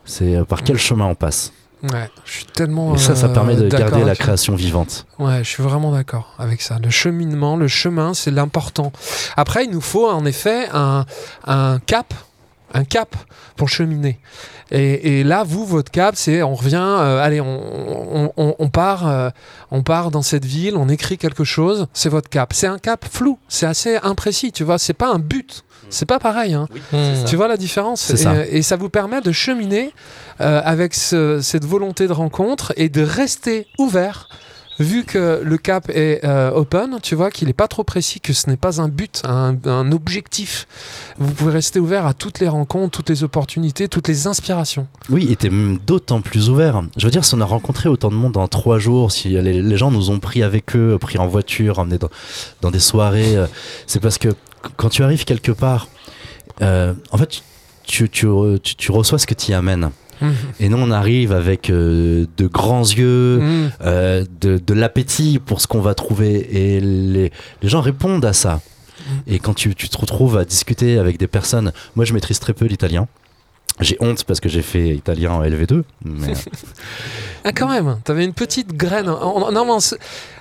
C'est euh, par quel chemin on passe. Ouais, je suis tellement. Et ça, ça euh, permet de d'accord garder la création vivante. Ouais, je suis vraiment d'accord avec ça. Le cheminement, le chemin, c'est l'important. Après, il nous faut en effet un, un cap, un cap pour cheminer. Et, et là, vous, votre cap, c'est on revient, euh, allez, on, on, on- on part, euh, on part dans cette ville, on écrit quelque chose. C'est votre cap. C'est un cap flou, c'est assez imprécis, tu vois. C'est pas un but. C'est pas pareil. Hein. Tu vois la différence et, ça. et ça vous permet de cheminer euh, avec ce- cette volonté de rencontre et de rester ouvert. Vu que le cap est euh, open, tu vois qu'il n'est pas trop précis, que ce n'est pas un but, un, objectif. Vous pouvez rester ouvert à toutes les rencontres, toutes les opportunités, toutes les inspirations. Oui, et t'es même d'autant plus ouvert. Je veux dire, si on a rencontré autant de monde en trois jours, si les, gens nous ont pris avec eux, pris en voiture, emmenés dans, des soirées, euh, c'est parce que qu- quand tu arrives quelque part, euh, en fait, tu- tu reçois ce que tu y amènes. Et nous, on arrive avec euh, de grands yeux, Mm. euh, de, de l'appétit pour ce qu'on va trouver. Et les, les gens répondent à ça. Et quand tu, tu te retrouves à discuter avec des personnes, moi je maîtrise très peu l'italien. J'ai honte parce que j'ai fait italien en LV2. Mais... Ah quand même, t'avais une petite graine. En- en- non, se-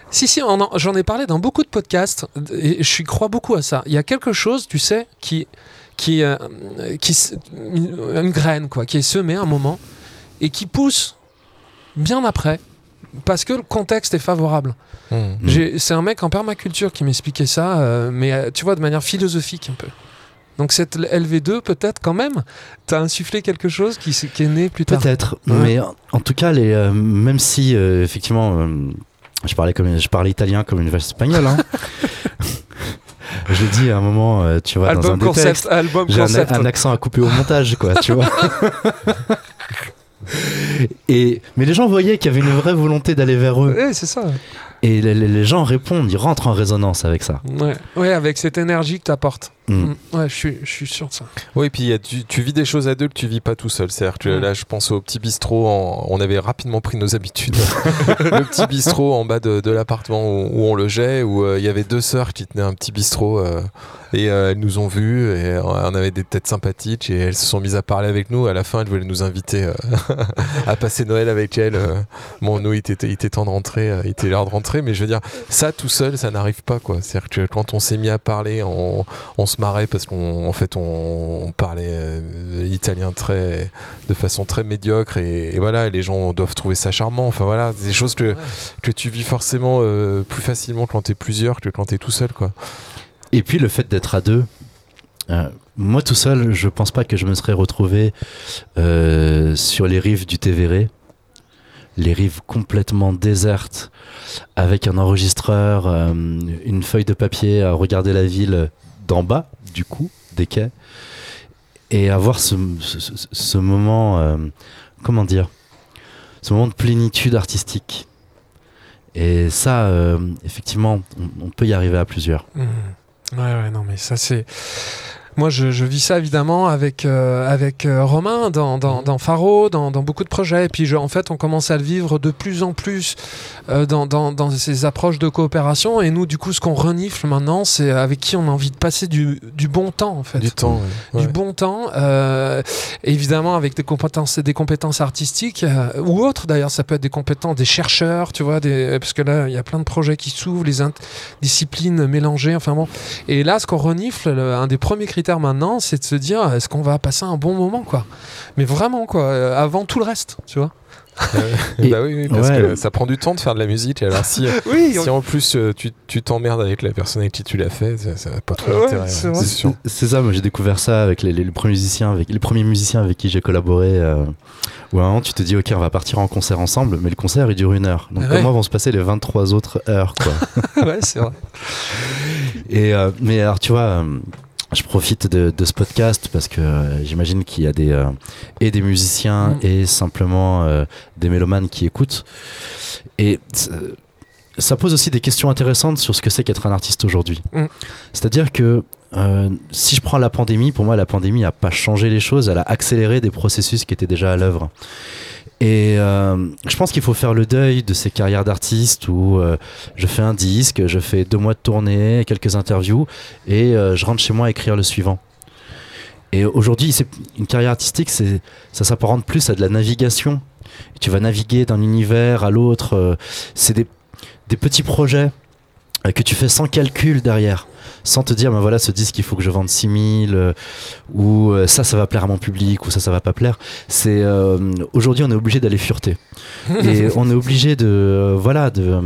Si, si, en- j'en ai parlé dans beaucoup de podcasts et je crois beaucoup à ça. Il y a quelque chose, tu sais, qui, qui, euh, qui une, une graine quoi, qui est semée à un moment et qui pousse bien après parce que le contexte est favorable. Hmm. Mm. J'ai- C'est un mec en permaculture qui m'expliquait ça, euh, mais euh, tu vois, de manière philosophique un peu. Donc cette LV2, peut-être quand même, t'as insufflé quelque chose qui, est né plus tard. Peut-être, Ouais. mais en- en tout cas, les, euh, même si euh, effectivement, euh, je parlais comme je parlais italien comme une vache espagnole. Hein. je dit à un moment, euh, tu vois, dans un concept, textes, album j'ai un, concept. un accent à couper au montage, quoi, tu vois. Et mais les gens voyaient qu'il y avait une vraie volonté d'aller vers eux, Ouais, c'est ça. et les, gens répondent, ils rentrent en résonance avec ça. Ouais, ouais avec cette énergie que t'apportes. Mm. Mm. Ouais, je suis, je suis sûr de ça. Oui, puis y a- tu, tu vis des choses à deux que tu vis pas tout seul. C'est-à-dire que Mm. là, je pense au petit bistrot. en- on avait rapidement pris nos habitudes. le petit bistrot en bas de, de l'appartement où, où on logeait, où euh, il y avait deux sœurs qui tenaient un petit bistrot. euh, et euh, elles nous ont vus et on avait des têtes sympathiques et elles se sont mises à parler avec nous. À la fin, elles voulaient nous inviter euh, à passer Noël avec elles. Bon, nous, il était, il était temps de rentrer, il était l'heure de rentrer, mais je veux dire, ça tout seul, ça n'arrive pas quoi. C'est-à-dire que quand on s'est mis à parler, on, on se marrait parce qu'en en fait, on, on parlait euh, italien très, de façon très médiocre et, et voilà, les gens doivent trouver ça charmant. Enfin voilà, des choses que, que tu vis forcément euh, plus facilement quand t'es plusieurs que quand t'es tout seul quoi. Et puis le fait d'être à deux, euh, moi tout seul, je pense pas que je me serais retrouvé sur les rives du Tévéré, les rives complètement désertes, avec un enregistreur, euh, une feuille de papier à regarder la ville d'en bas, du coup, des quais, et avoir ce, moment, euh, comment dire, ce moment de plénitude artistique. Et ça, euh, effectivement, on- peut y arriver à plusieurs. Mm. Ouais, ouais, non, mais ça c'est. Moi, je, je vis ça évidemment avec, euh, avec euh, Romain dans, dans, dans Faro, dans, dans beaucoup de projets. Et puis, je- en fait, on commence à le vivre de plus en plus euh, dans, dans, ces approches de coopération. Et nous, du coup, ce qu'on renifle maintenant, c'est avec qui on a envie de passer du, du bon temps, en fait. Du temps. ouais. du Ouais. bon temps, évidemment avec des compétences, des compétences artistiques ou autres d'ailleurs, ça peut être des compétences des chercheurs, tu vois, des, parce que là il y a plein de projets qui s'ouvrent, les disciplines mélangées, enfin bon. Et là, ce qu'on renifle, le- un des premiers critères maintenant, c'est de se dire est-ce qu'on va passer un bon moment, quoi? Mais vraiment, quoi, euh, avant tout le reste, tu vois. Et- bah oui, oui, parce ouais. que ça prend du temps de faire de la musique. Et alors si, Oui, si en plus euh, tu tu t'emmerdes avec la personne avec qui tu l'as fait, ça, ça n'a pas trop Ouais, d'intérêt. c'est hein. C'est sûr. C'est ça, moi j'ai découvert ça avec les, les- les premiers musiciens, avec les premiers musiciens avec qui j'ai collaboré. euh, où à un moment tu te dis ok on va partir en concert ensemble, mais le concert il dure une heure. Donc Ah ouais. comment vont se passer les 23 autres heures quoi ouais, c'est vrai. Et euh, mais alors tu vois, euh, je profite de, de ce podcast parce que euh, j'imagine qu'il y a des euh, et des musiciens Mm. et simplement euh, des mélomanes qui écoutent. Et ça pose aussi des questions intéressantes sur ce que c'est qu'être un artiste aujourd'hui. Mm. C'est-à-dire que si je prends la pandémie, pour moi la pandémie n'a pas changé les choses, elle a accéléré des processus qui étaient déjà à l'œuvre. Et euh, je pense qu'il faut faire le deuil de ces carrières d'artiste où euh, je fais un disque, je fais deux mois de tournée, quelques interviews, et euh, je rentre chez moi à écrire le suivant. Et aujourd'hui, une carrière artistique, ça s'apparente plus à de la navigation. Tu vas naviguer d'un univers à l'autre. c'est des, petits projets que tu fais sans calcul derrière, sans te dire, ben voilà, ce disque, il faut que je vende 6000, euh, ou euh, ça, ça va plaire à mon public, ou ça, ça va pas plaire. C'est euh, aujourd'hui, on est obligé d'aller fureter et on est obligé de euh, voilà de euh,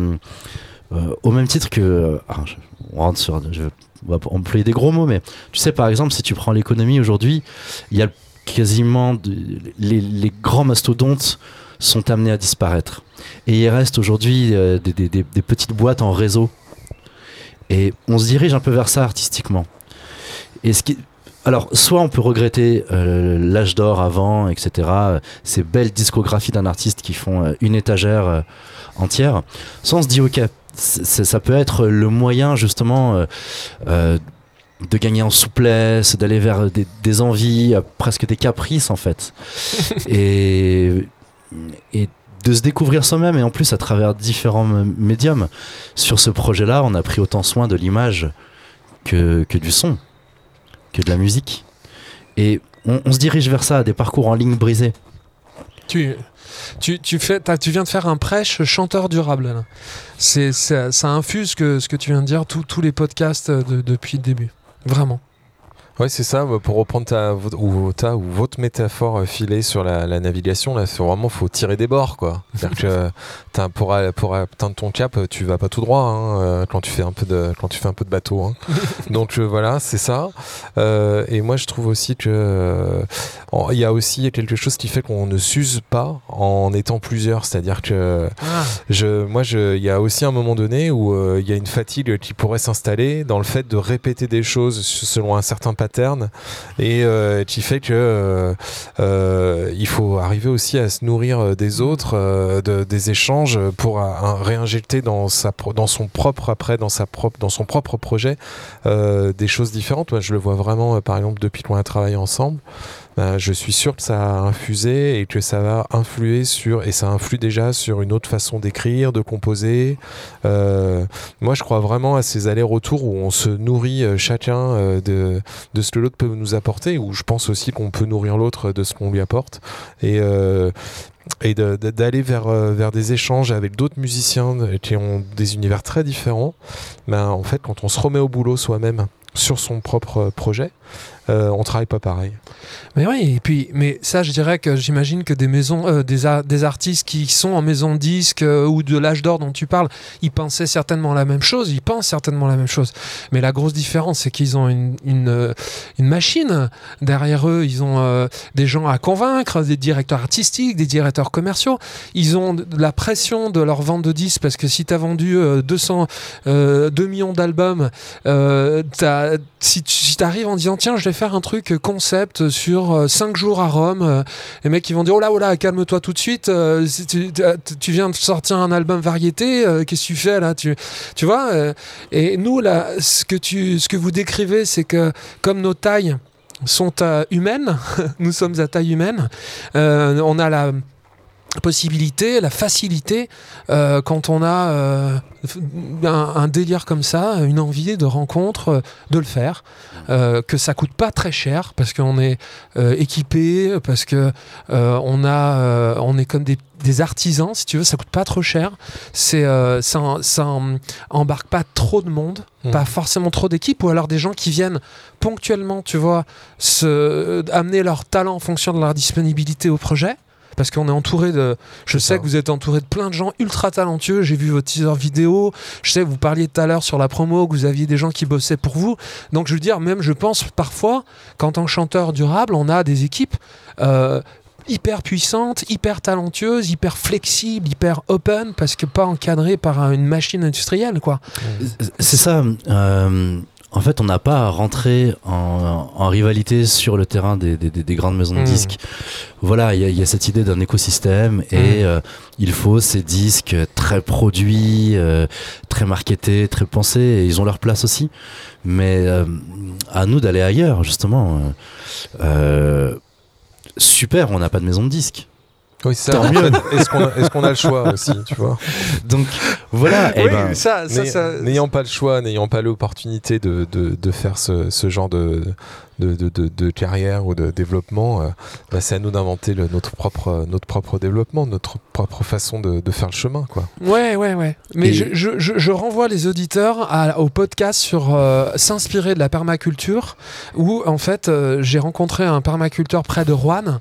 euh, au même titre que euh, ah, je- on rentre sur je on va employer des gros mots mais tu sais par exemple si tu prends l'économie aujourd'hui il y a quasiment de- les, les grands mastodontes sont amenés à disparaître et il reste aujourd'hui euh, des, des- des- des petites boîtes en réseau et on se dirige un peu vers ça artistiquement et ce qui alors, soit on peut regretter euh, l'âge d'or avant, etc., euh, ces belles discographies d'un artiste qui font euh, une étagère euh, entière, soit on se dit, ok, ça peut être le moyen justement de gagner en souplesse, d'aller vers des, des envies, presque des caprices en fait, et, et de se découvrir soi-même, et en plus à travers différents médiums. Sur ce projet-là, on a pris autant soin de l'image que, que du son que de la musique. Et on, se dirige vers ça, des parcours en ligne brisée. Tu, tu, tu, fais, tu viens de faire un prêche chanteur durable. C'est, ça, ça infuse que, ce que tu viens de dire, tous les podcasts de- depuis le début. Vraiment. Ouais, c'est ça. bah, Pour reprendre ta, ou, ta ou votre métaphore euh, filée sur la, la navigation, là, c'est vraiment faut tirer des bords, quoi. C'est-à-dire que euh, t'as- pour, atteindre ton cap, euh, tu vas pas tout droit hein, euh, quand tu fais un peu de quand tu fais un peu de bateau. hein. Donc euh, voilà, c'est ça. Euh, et moi, je trouve aussi que euh, il y a aussi quelque chose qui fait qu'on ne s'use pas en étant plusieurs. C'est-à-dire que je, moi, je, il y a aussi un moment donné où euh, il y a une fatigue qui pourrait s'installer dans le fait de répéter des choses selon un certain pattern et euh, qui fait que euh, euh, il faut arriver aussi à se nourrir des autres, de- des échanges pour réinjecter dans sa, dans son propre après, dans sa propre, dans son propre projet, des choses différentes. Moi, je le vois vraiment, par exemple, depuis qu'on a travaillé ensemble. Ben, je suis sûr que ça a infusé et que ça va influer sur, et ça influe déjà sur une autre façon d'écrire, de composer. Euh, moi, je crois vraiment à ces allers-retours où on se nourrit euh, chacun euh, de, ce que l'autre peut nous apporter, où je pense aussi qu'on peut nourrir l'autre de ce qu'on lui apporte. Et, d'aller vers, vers des échanges avec d'autres musiciens qui ont des univers très différents, ben, en fait, quand on se remet au boulot soi-même sur son propre projet, euh, on travaille pas pareil. Mais oui, et puis, mais ça, je dirais que j'imagine que des maisons, euh, des, des artistes qui sont en maison disque euh, ou de l'âge d'or dont tu parles, ils pensaient certainement la même chose, ils pensent certainement la même chose. Mais la grosse différence, c'est qu'ils ont une, une, euh, machine derrière eux, ils ont des gens à convaincre, des directeurs artistiques, des directeurs commerciaux, ils ont la pression de leur vente de disques parce que si tu as vendu euh, 200, euh, 2 millions d'albums, si tu arrives en disant tiens je vais faire un truc concept sur 5 jours à Rome euh, les mecs ils vont dire oh là oh là calme-toi tout de suite euh, tu, viens de sortir un album variété euh, qu'est-ce que tu fais là tu, tu vois euh, et nous là ce que, tu, ce que vous décrivez c'est que comme nos tailles sont euh, humaines nous sommes à taille humaine euh, on a la possibilité, la facilité euh, quand on a euh, un, un délire comme ça, une envie de rencontre, euh, de le faire, euh, que ça coûte pas très cher parce qu'on est équipé, parce que on a, on est comme des, des artisans, si tu veux, ça coûte pas trop cher. C'est, ça, embarque pas trop de monde, Mhm. pas forcément trop d'équipes, ou alors des gens qui viennent ponctuellement, tu vois, se, amener leur talent en fonction de leur disponibilité au projet. Parce qu'on est entouré de. Je sais ça. que vous êtes entouré de plein de gens ultra talentueux. J'ai vu vos teaser vidéo. Je sais, vous parliez tout à l'heure sur la promo que vous aviez des gens qui bossaient pour vous. Donc je veux dire, même je pense parfois qu'en tant que chanteur durable, on a des équipes euh, hyper puissantes, hyper talentueuses, hyper flexibles, hyper open, parce que pas encadrées par un- une machine industrielle, quoi. C'est ça. euh, en fait, on n'a pas à rentrer en, en rivalité sur le terrain des, des- des- des grandes maisons de Mm. disques. Voilà, il y, a- il y a cette idée d'un écosystème et Mm. euh, il faut ces disques très produits, euh, très marketés, très pensés. Et ils ont leur place aussi. Mais euh, à nous d'aller ailleurs, justement. Super, on n'a pas de maison de disques. Oui, c'est ça. Est-ce qu'on a, le choix aussi, tu vois Donc voilà. eh oui, ben, ça, ça, N'ay- ça- N'ayant pas le choix, n'ayant pas l'opportunité de, de, de faire ce, ce genre de, carrière ou de développement, euh, bah, c'est à nous d'inventer notre, propre, notre propre développement, notre propre façon de, faire le chemin. Quoi. Ouais, ouais, ouais. Mais Et- je, je, je- je renvoie les auditeurs à- au podcast sur euh, s'inspirer de la permaculture, où en fait euh, j'ai rencontré un permaculteur près de Rouen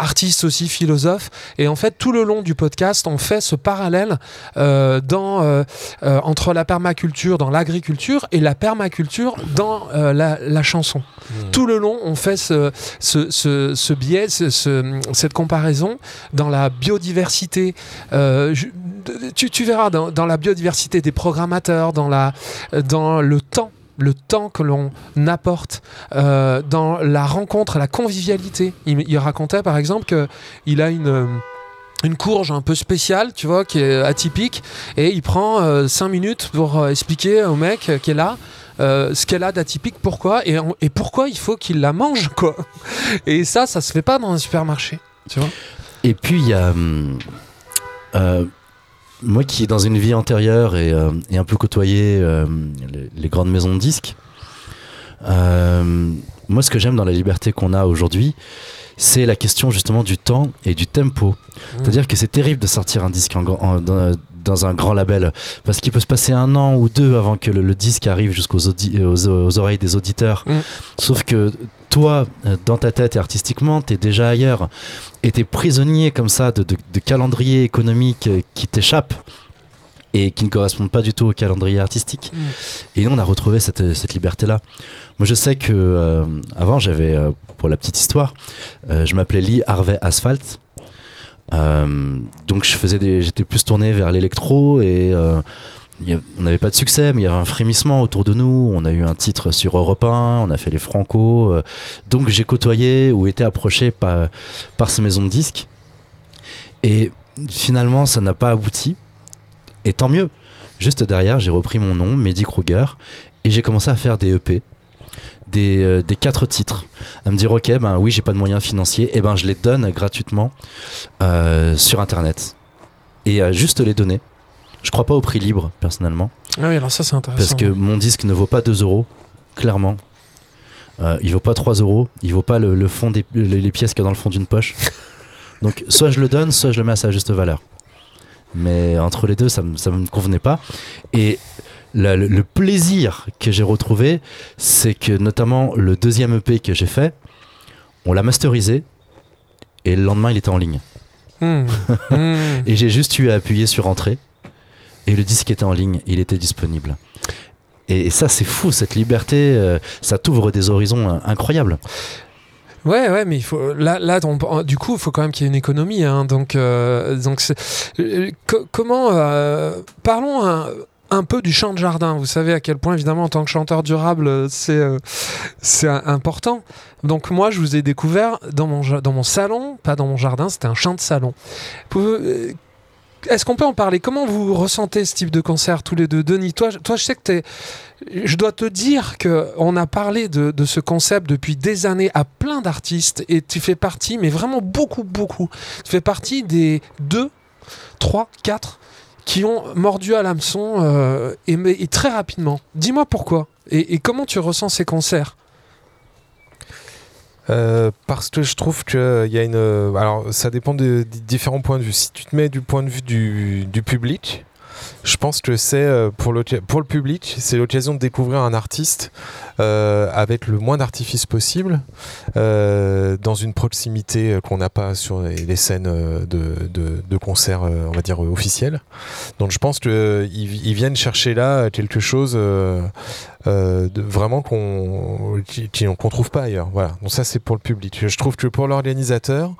artiste aussi, philosophe. Et en fait, tout le long du podcast, on fait ce parallèle euh, dans, euh, euh, entre la permaculture dans l'agriculture et la permaculture dans la, la chanson. Tout le long, on fait ce, ce, ce, ce biais, ce- ce- cette comparaison dans la biodiversité. Je- tu, tu verras dans, dans la biodiversité des programmateurs, dans, la, dans le temps le temps que l'on apporte euh, dans la rencontre, la convivialité. Il, racontait par exemple qu'il a une, euh, une courge un peu spéciale, tu vois, qui est atypique, et il prend 5 minutes pour euh, expliquer au mec qui est là euh, ce qu'elle a d'atypique, pourquoi, et, et pourquoi il faut qu'il la mange, quoi. Et ça, ça se fait pas dans un supermarché, tu vois. Et puis il y a hum, euh, moi qui dans une vie antérieure et, euh, et un peu côtoyé euh, les, les grandes maisons de disques. euh, moi, ce que j'aime dans la liberté qu'on a aujourd'hui, c'est la question justement du temps et du tempo. C'est-à-dire que c'est terrible de sortir un disque en, en, dans, dans un grand label parce qu'il peut se passer un an ou deux avant que le, le disque arrive jusqu'aux aux, aux, oreilles des auditeurs. Mm. Sauf que toi, euh, dans ta tête et artistiquement, t'es déjà ailleurs et t'es prisonnier comme ça de, de, de calendrier économique euh, qui t'échappe et qui ne correspondent pas du tout au calendrier artistique. Mm. Et nous, on a retrouvé cette, cette liberté-là. Moi, je sais que euh, avant, j'avais, euh, pour la petite histoire, euh, je m'appelais Lee Harvey Asphalt. Euh, donc, je faisais des, j'étais plus tourné vers l'électro et euh, on n'avait pas de succès, mais il y avait un frémissement autour de nous. On a eu un titre sur Europe 1, on a fait les Franco. euh, donc, j'ai côtoyé ou été approché par, par ces maisons de disques. Et finalement, ça n'a pas abouti. Et tant mieux. Juste derrière, j'ai repris mon nom, Mehdi Kruger, et j'ai commencé à faire des EP, des, euh, des quatre titres. À me dire, ok, ben oui, j'ai pas de moyens financiers, et ben je les donne gratuitement euh, sur Internet. Et à juste les donner. Je crois pas au prix libre, personnellement, Ah oui, alors ça c'est intéressant. parce que mon disque ne vaut pas 2 euros, clairement. Euh, il vaut pas 3 euros, il vaut pas le, le fond des les, les pièces qu'il y a dans le fond d'une poche. Donc soit je le donne, soit je le mets à sa juste valeur. Mais entre les deux, ça me, ça me convenait pas. Et la- le, le plaisir que j'ai retrouvé, c'est que notamment le deuxième EP que j'ai fait, on l'a masterisé et le lendemain il était en ligne. Hmm. Hmm. Et j'ai juste eu à appuyer sur entrée et le disque était en ligne, il était disponible. Et, et ça c'est fou, cette liberté, euh, ça t'ouvre des horizons euh, incroyables. Ouais, ouais, mais il faut là, là, on- du coup, il faut quand même qu'il y ait une économie. Hein, donc, euh, donc, comment euh, Parlons un, un peu du chant de jardin. Vous savez à quel point, évidemment, en tant que chanteur durable, euh, c'est euh, c'est important. Donc, moi, je vous ai découvert dans mon dans mon salon, pas dans mon jardin. C'était un chant de salon. Euh, Est-ce qu'on peut en parler? Comment vous ressentez ce type de concert tous les deux? Denis, toi, toi je sais que t'es je dois te dire que on a parlé de, de ce concept depuis des années à plein d'artistes et tu fais partie, mais vraiment beaucoup, beaucoup. Tu fais partie des deux, trois, quatre qui ont mordu à l'hameçon euh, et, très rapidement. Dis-moi pourquoi et, comment tu ressens ces concerts. Euh, parce que je trouve que il y a une. euh, Alors, ça dépend de, des différents points de vue. Si tu te mets du point de vue du public, je pense que c'est euh, pour, le public, c'est l'occasion de découvrir un artiste euh, avec le moins d'artifice possible, euh, dans une proximité qu'on n'a pas sur les, scènes de, concerts, on va dire, officiels. Donc, je pense qu'ils ils viennent chercher là quelque chose. vraiment qu'on qu'on trouve pas ailleurs. Voilà. Donc ça c'est pour le public. Je trouve que pour l'organisateur,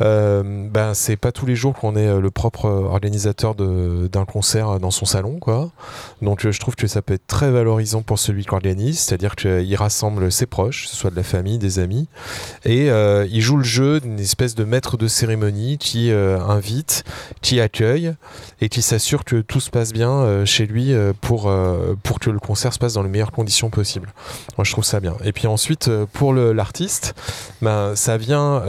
ben c'est pas tous les jours qu'on est le propre organisateur d'un concert son salon, quoi. Donc euh, je trouve que ça peut être très valorisant pour celui qui organise, c'est-à-dire qu'il rassemble ses proches, que ce soit de la famille, des amis, et euh, il joue le jeu d'une espèce de maître de cérémonie qui euh, invite, qui accueille et qui s'assure que tout se passe bien chez lui pour, pour que le concert se passe dans les meilleures conditions possibles. Moi, je trouve ça bien. Et puis ensuite, pour l'artiste, ben, ça vient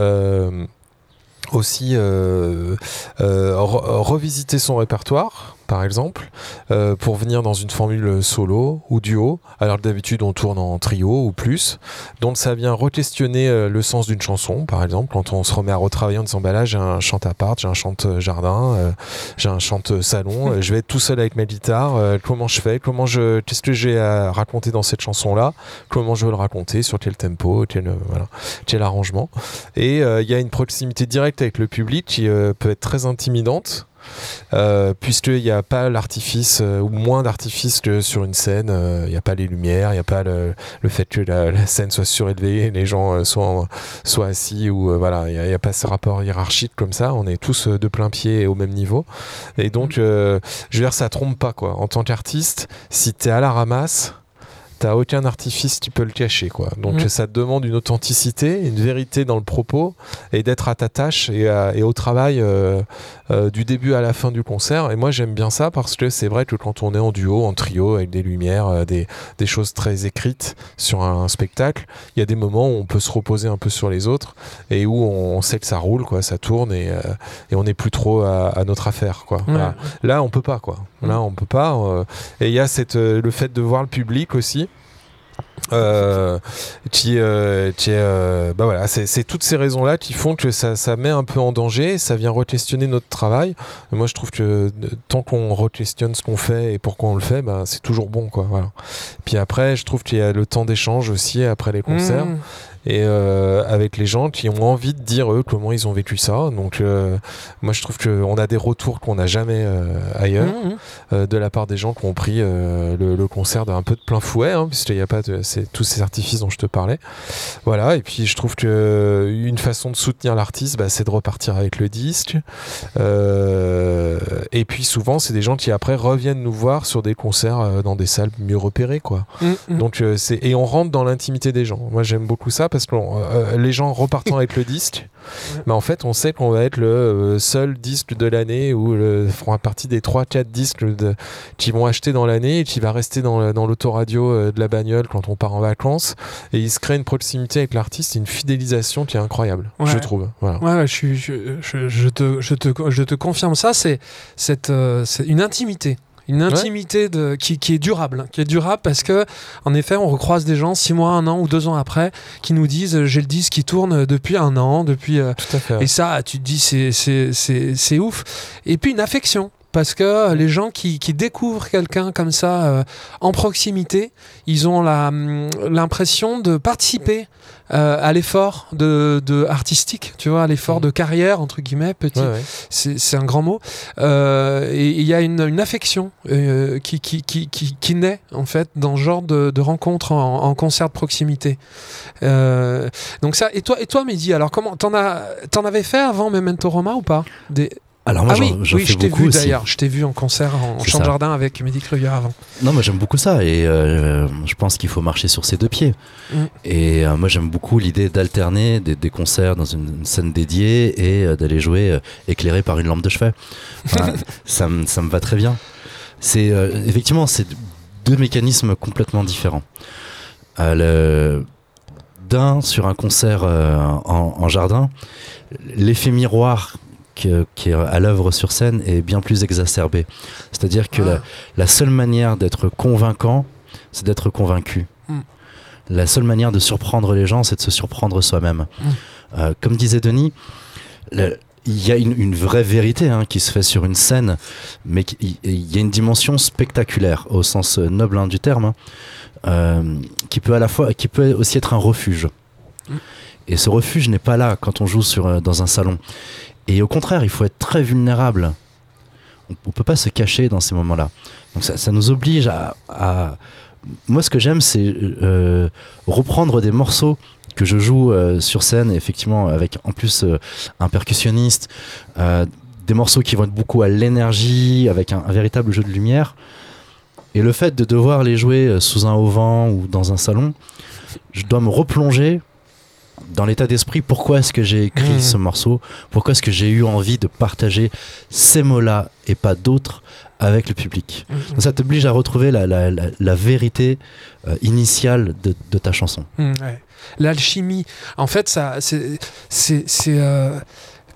aussi re- revisiter son répertoire, par exemple, euh, pour venir dans une formule solo ou duo, alors que d'habitude on tourne en trio ou plus. Donc ça vient re-questionner euh, le sens d'une chanson, par exemple, quand on se remet à retravailler en disant bah là j'ai un chant à j'ai un chant jardin, euh, j'ai un chant salon, je vais être tout seul avec ma guitare, comment je fais, comment je, qu'est-ce que j'ai à raconter dans cette chanson-là, comment je veux le raconter, sur quel tempo, quel, voilà, quel arrangement. Et il y a une proximité directe avec le public qui peut être très intimidante. Euh, puisqu'il n'y a pas l'artifice euh, ou moins d'artifice que sur une scène, euh, il n'y a pas les lumières, il n'y a pas le, le fait que la, la scène soit surélevée, les gens soient, en- soient assis ou voilà, il n'y a, pas ce rapport hiérarchique comme ça, on est tous de plein pied et au même niveau. Et donc, euh, je veux dire, ça trompe pas quoi. En tant qu'artiste, si tu es à la ramasse, T'as aucun artifice qui peut le cacher, quoi. Donc Mhm. ça te demande une authenticité, une vérité dans le propos, et d'être à ta tâche et, à- et au travail euh, euh, du début à la fin du concert. Et moi j'aime bien ça parce que c'est vrai que quand on est en duo, en trio, avec des lumières, euh, des, des choses très écrites sur un, spectacle, il y a des moments où on peut se reposer un peu sur les autres et où on, sait que ça roule, quoi, ça tourne et, et on n'est plus trop à, à notre affaire, quoi. Là, on peut pas, quoi. Là, Mm. on peut pas. et il y a cette, le fait de voir le public aussi. Euh, qui, euh, qui, euh, bah voilà, c'est toutes ces raisons-là qui font que ça, ça, met un peu en danger, ça vient re-questionner notre travail. moi, je trouve que tant qu'on re-questionne ce qu'on fait et pourquoi on le fait, bah, c'est toujours bon. Quoi, voilà. Puis après, je trouve qu'il y a le temps d'échange aussi après les concerts. Mmh et euh, avec les gens qui ont envie de dire eux comment ils ont vécu ça. Donc euh, moi je trouve qu'on a des retours qu'on n'a jamais euh, ailleurs mmh, mmh. de la part des gens qui ont pris le, concert d'un peu de plein fouet, hein, puisqu'il n'y a pas de, tous ces artifices dont je te parlais. Voilà, et puis je trouve que une façon de soutenir l'artiste, bah, c'est de repartir avec le disque. et puis souvent c'est des gens qui après reviennent nous voir sur des concerts dans des salles mieux repérées, quoi. Mmh, Donc c'est et on rentre dans l'intimité des gens. Moi j'aime beaucoup ça parce que euh, les gens repartant avec le disque, mais en fait, on sait qu'on va être le euh, seul disque de l'année ou fera partie des 3-4 disques de, qui vont acheter dans l'année et qui va rester dans, dans l'autoradio euh, de la bagnole quand on part en vacances. Et il se crée une proximité avec l'artiste, une fidélisation qui est incroyable, je trouve. Voilà. Ouais, je, je, je, te, je, te, je te confirme ça, c'est une intimité une intimité de, qui, qui, est durable, qui est durable parce que en effet on recroise des gens six mois, un an ou deux ans après qui nous disent j'ai le disque qui tourne depuis un an, depuis euh, et ça tu te dis c'est c'est ouf. Et puis une affection parce que les gens qui, qui découvrent quelqu'un comme ça euh, en proximité, ils ont hum, l'impression de participer euh, à l'effort de, de, artistique, tu vois, à l'effort mmh. de carrière entre guillemets, petit. C'est un grand mot. Euh, et il y a une, une affection qui, qui, qui, qui, naît en fait dans ce genre de, de rencontre en, en, concert de proximité. donc ça. Et toi, et toi, Mehdi, alors comment t'en as, en avais fait avant Memento Roma ou pas? Des alors moi, ah oui, je t'ai vu d'ailleurs. Je t'ai vu en concert en champ de jardin avec Mehdi avant. Non, moi j'aime beaucoup ça et euh, je pense qu'il faut marcher sur ses deux pieds. Mm. Et euh, moi j'aime beaucoup l'idée d'alterner des, concerts dans une, scène dédiée et euh, d'aller jouer éclairé par une lampe de chevet. ça, me, ça me va très bien. C'est effectivement c'est deux mécanismes complètement différents. D'un sur un concert en, en jardin, l'effet miroir qui, est à l'œuvre sur scène est bien plus exacerbé. C'est-à-dire que la, seule manière d'être convaincant, c'est d'être convaincu. Hmm. La seule manière de surprendre les gens, c'est de se surprendre soi-même. Hmm. Euh, comme disait Denis, il y a une, vraie vérité hein, qui se fait sur une scène, mais il y a une dimension spectaculaire au sens noble hein, du terme, hein, euh, qui peut à la fois, qui peut aussi être un refuge. Hmm. Et ce refuge n'est pas là quand on joue sur, euh, dans un salon. Et au contraire, il faut être très vulnérable. On ne peut pas se cacher dans ces moments-là. Donc ça, nous oblige à, Moi, ce que j'aime, c'est euh, reprendre des morceaux que je joue euh, sur scène, effectivement, avec en plus euh, un percussionniste, des morceaux qui vont être beaucoup à l'énergie, avec un, véritable jeu de lumière. Et le fait de devoir les jouer sous un auvent ou dans un salon, je dois me replonger dans l'état d'esprit, pourquoi est-ce que j'ai écrit mmh. ce morceau? Pourquoi est-ce que j'ai eu envie de partager ces mots-là et pas d'autres avec le public? Mmh. Ça t'oblige à retrouver la, la, la, vérité euh, initiale de, de, ta chanson. Mmh, L'alchimie, en fait, ça, c'est, c'est, euh,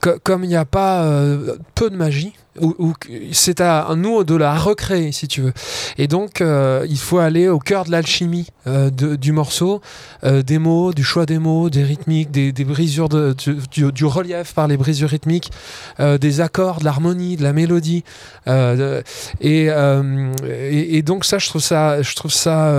comme il n'y a pas euh, peu de magie, c'est à nous de la recréer si tu veux. Et donc euh, il faut aller au cœur de l'alchimie euh, du morceau des mots du choix des mots des rythmiques des, brisures du, relief par les brisures rythmiques des accords de l'harmonie de la mélodie et, donc ça je trouve ça je trouve ça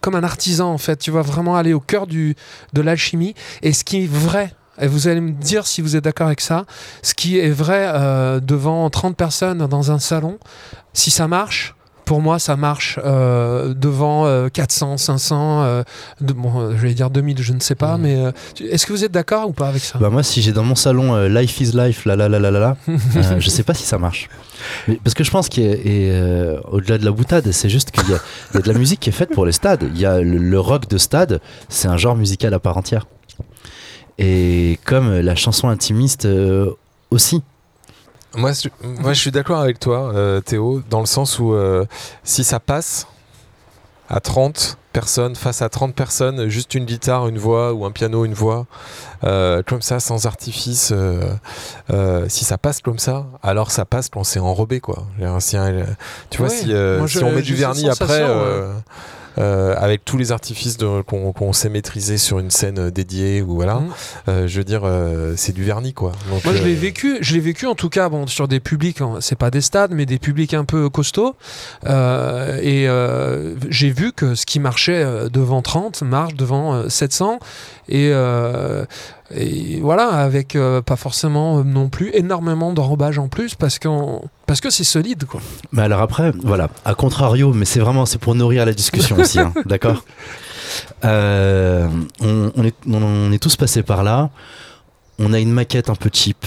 comme un artisan en fait. Tu vas vraiment aller au cœur de l'alchimie. Et ce qui est vrai et vous allez me dire si vous êtes d'accord avec ça. Ce qui est vrai euh, devant 30 personnes dans un salon, si ça marche, pour moi, ça marche euh, devant 400, 500, de, bon, je vais dire 2000, je ne sais pas, mmh. mais euh, est-ce que vous êtes d'accord ou pas avec ça? Bah moi, si j'ai dans mon salon Life is Life, la la la la la je sais pas si ça marche. parce que je pense qu'au-delà de la boutade, c'est juste qu'il y, a de la musique qui est faite pour les stades. Il y a le rock de stade, c'est un genre musical à part entière et comme la chanson intimiste euh, aussi. Moi, je, moi, je suis d'accord avec toi, euh, Théo, dans le sens où euh, si ça passe à 30 personnes, face à 30 personnes, juste une guitare, une voix, ou un piano, une voix, comme ça, sans artifice, si ça passe comme ça, alors ça passe quand c'est enrobé, quoi. tu vois, si, si, on met du vernis après euh, avec tous les artifices qu'on sait maîtriser sur une scène euh, dédiée ou voilà. Mhm. Euh, je veux dire, euh, c'est du vernis quoi. Donc, Moi, je l'ai euh, vécu, je l'ai vécu en tout cas, bon, sur des publics, hein, c'est pas des stades, mais des publics un peu costauds. Euh, et euh, j'ai vu que ce qui marchait euh, devant 30 marche devant euh, 700. Et, euh, et voilà, avec euh, pas forcément euh, non plus énormément d'enrobage en plus, parce, qu'on parce que c'est solide, quoi. Mais alors après, voilà, à contrario, mais c'est vraiment c'est pour nourrir la discussion aussi, hein, d'accord? Euh, on, on est, on, on est tous passés par là. On a une maquette un peu cheap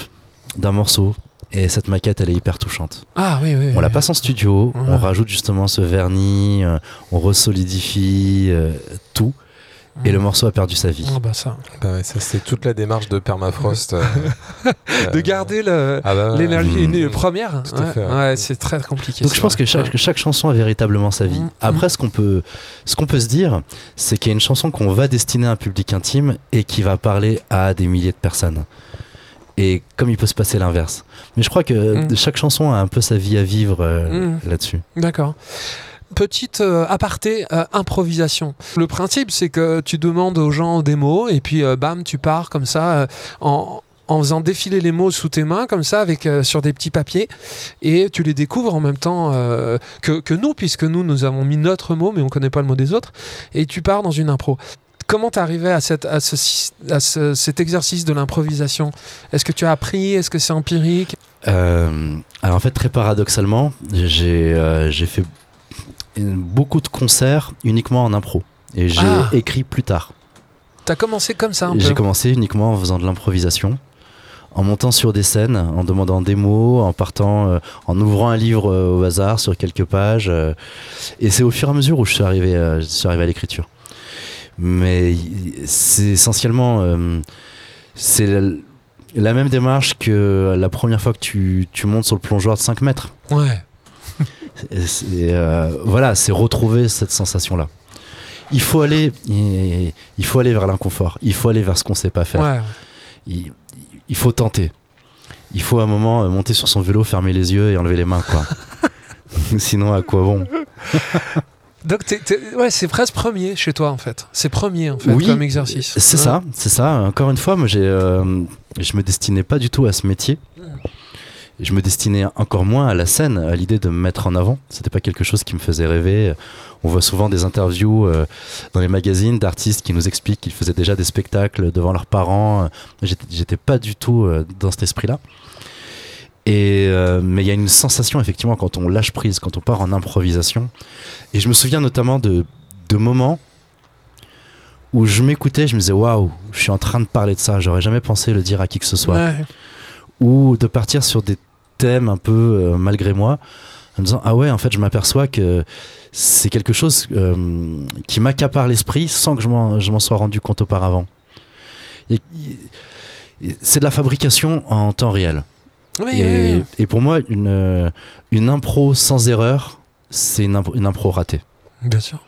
d'un morceau, et cette maquette, elle est hyper touchante. Ah oui, oui. On la oui. passe en studio, Ouais. on rajoute justement ce vernis, euh, on resolidifie tout, et le morceau a perdu sa vie. Ah bah ça. bah ouais, ça c'est toute la démarche de permafrost. euh, De euh, garder ah bah l'énergie Mm. première. Tout à ouais, fait, ouais. ouais, c'est très compliqué. Donc je pense que chaque, que chaque chanson a véritablement sa vie. Mm. Après, ce qu'on peut, ce qu'on peut se dire, c'est qu'il y a une chanson qu'on va destiner à un public intime et qui va parler à des milliers de personnes. Et comme il peut se passer l'inverse. Mais je crois que Mm. chaque chanson a un peu sa vie à vivre euh, là-dessus. D'accord. Petite euh, aparté, euh, improvisation. Le principe, c'est que tu demandes aux gens des mots et puis euh, bam, tu pars comme ça en, en faisant défiler les mots sous tes mains, comme ça, avec sur des petits papiers, et tu les découvres en même temps que, que nous, puisque nous, nous avons mis notre mot, mais on connaît pas le mot des autres, et tu pars dans une impro. Comment t'es arrivé à, cette, à, ce, cet exercice de l'improvisation? Est-ce que tu as appris? Est-ce que c'est empirique? Alors en fait, très paradoxalement, j'ai fait beaucoup de concerts uniquement en impro. Et j'ai Ah. écrit plus tard. T'as commencé comme ça un peu J'ai commencé uniquement en faisant de l'improvisation, en montant sur des scènes, en demandant des mots, en partant, euh, en ouvrant un livre euh, au hasard sur quelques pages. euh, et c'est au fur et à mesure où je suis arrivé, je suis arrivé à l'écriture. Mais c'est essentiellement, c'est la, la même démarche que la première fois que tu, tu montes sur le plongeoir de 5 mètres. Ouais. Et euh, voilà, c'est retrouver cette sensation-là. Il faut aller, il, faut aller vers l'inconfort. Il faut aller vers ce qu'on sait pas faire. Ouais. Il, il faut tenter. Il faut à un moment euh, monter sur son vélo, fermer les yeux et enlever les mains, quoi. Sinon, à quoi bon? Donc, t'es- t'es- ouais, c'est presque premier chez toi, en fait. C'est premier, en fait, Oui, comme exercice. C'est Ouais. ça, c'est ça. Encore une fois, moi, j'ai, euh, je me destinais pas du tout à ce métier. Je me destinais encore moins à la scène, à l'idée de me mettre en avant. C'était pas quelque chose qui me faisait rêver. On voit souvent des interviews euh, dans les magazines d'artistes qui nous expliquent qu'ils faisaient déjà des spectacles devant leurs parents. J'étais, j'étais pas du tout euh, dans cet esprit-là. Et euh, mais il y a une sensation effectivement quand on lâche prise, quand on part en improvisation. Et je me souviens notamment de, de moments où je m'écoutais, je me disais waouh, je suis en train de parler de ça, j'aurais jamais pensé le dire à qui que ce soit. Ouais. Ou de partir sur des thèmes un peu euh, malgré moi, en me disant ah ouais, en fait, je m'aperçois que c'est quelque chose euh, qui m'accapare l'esprit sans que je m'en, sois rendu compte auparavant. Et- et- c'est de la fabrication en temps réel. Oui, et, oui, oui. et pour moi, une, une impro sans erreur, c'est une une impro ratée. Bien sûr.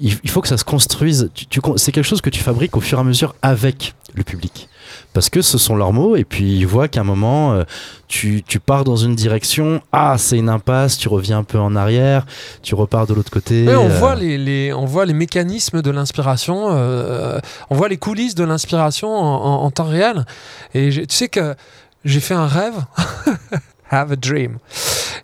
Il, il faut que ça se construise. Tu- tu con- c'est quelque chose que tu fabriques au fur et à mesure avec le public. Parce que ce sont leurs mots, et puis ils voient qu'à un moment, euh, tu, tu pars dans une direction, ah, c'est une impasse, tu reviens un peu en arrière, tu repars de l'autre côté. On, euh, voit les, les- on voit les mécanismes de l'inspiration, euh, on voit les coulisses de l'inspiration en, en- en temps réel. Et tu sais que j'ai fait un rêve, have a dream.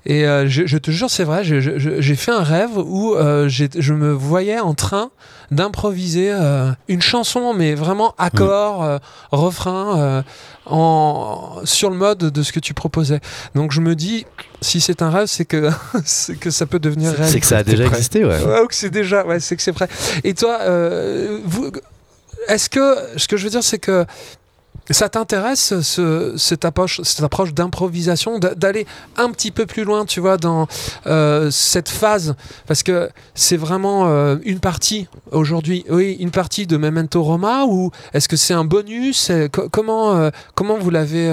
Et euh, je, je te jure, c'est vrai, j'ai fait un rêve où euh, je me voyais en train d'improviser euh, une chanson, mais vraiment accord, euh, refrain, euh, en, sur le mode de ce que tu proposais. Donc je me dis, si c'est un rêve, c'est que, c'est que ça peut devenir c'est- réel. c'est que ça a déjà existé, ouais. Ouais, ou que c'est déjà, ouais, c'est que c'est prêt. Et toi, euh, vous, est-ce que, ce que je veux dire, c'est que ça t'intéresse ce, cette approche, d'improvisation, d'a- d'aller un petit peu plus loin, tu vois, dans euh, cette phase, parce que c'est vraiment euh, une partie aujourd'hui, oui, une partie de Memento Roma, ou est-ce que c'est un bonus? Comment, euh, comment vous l'avez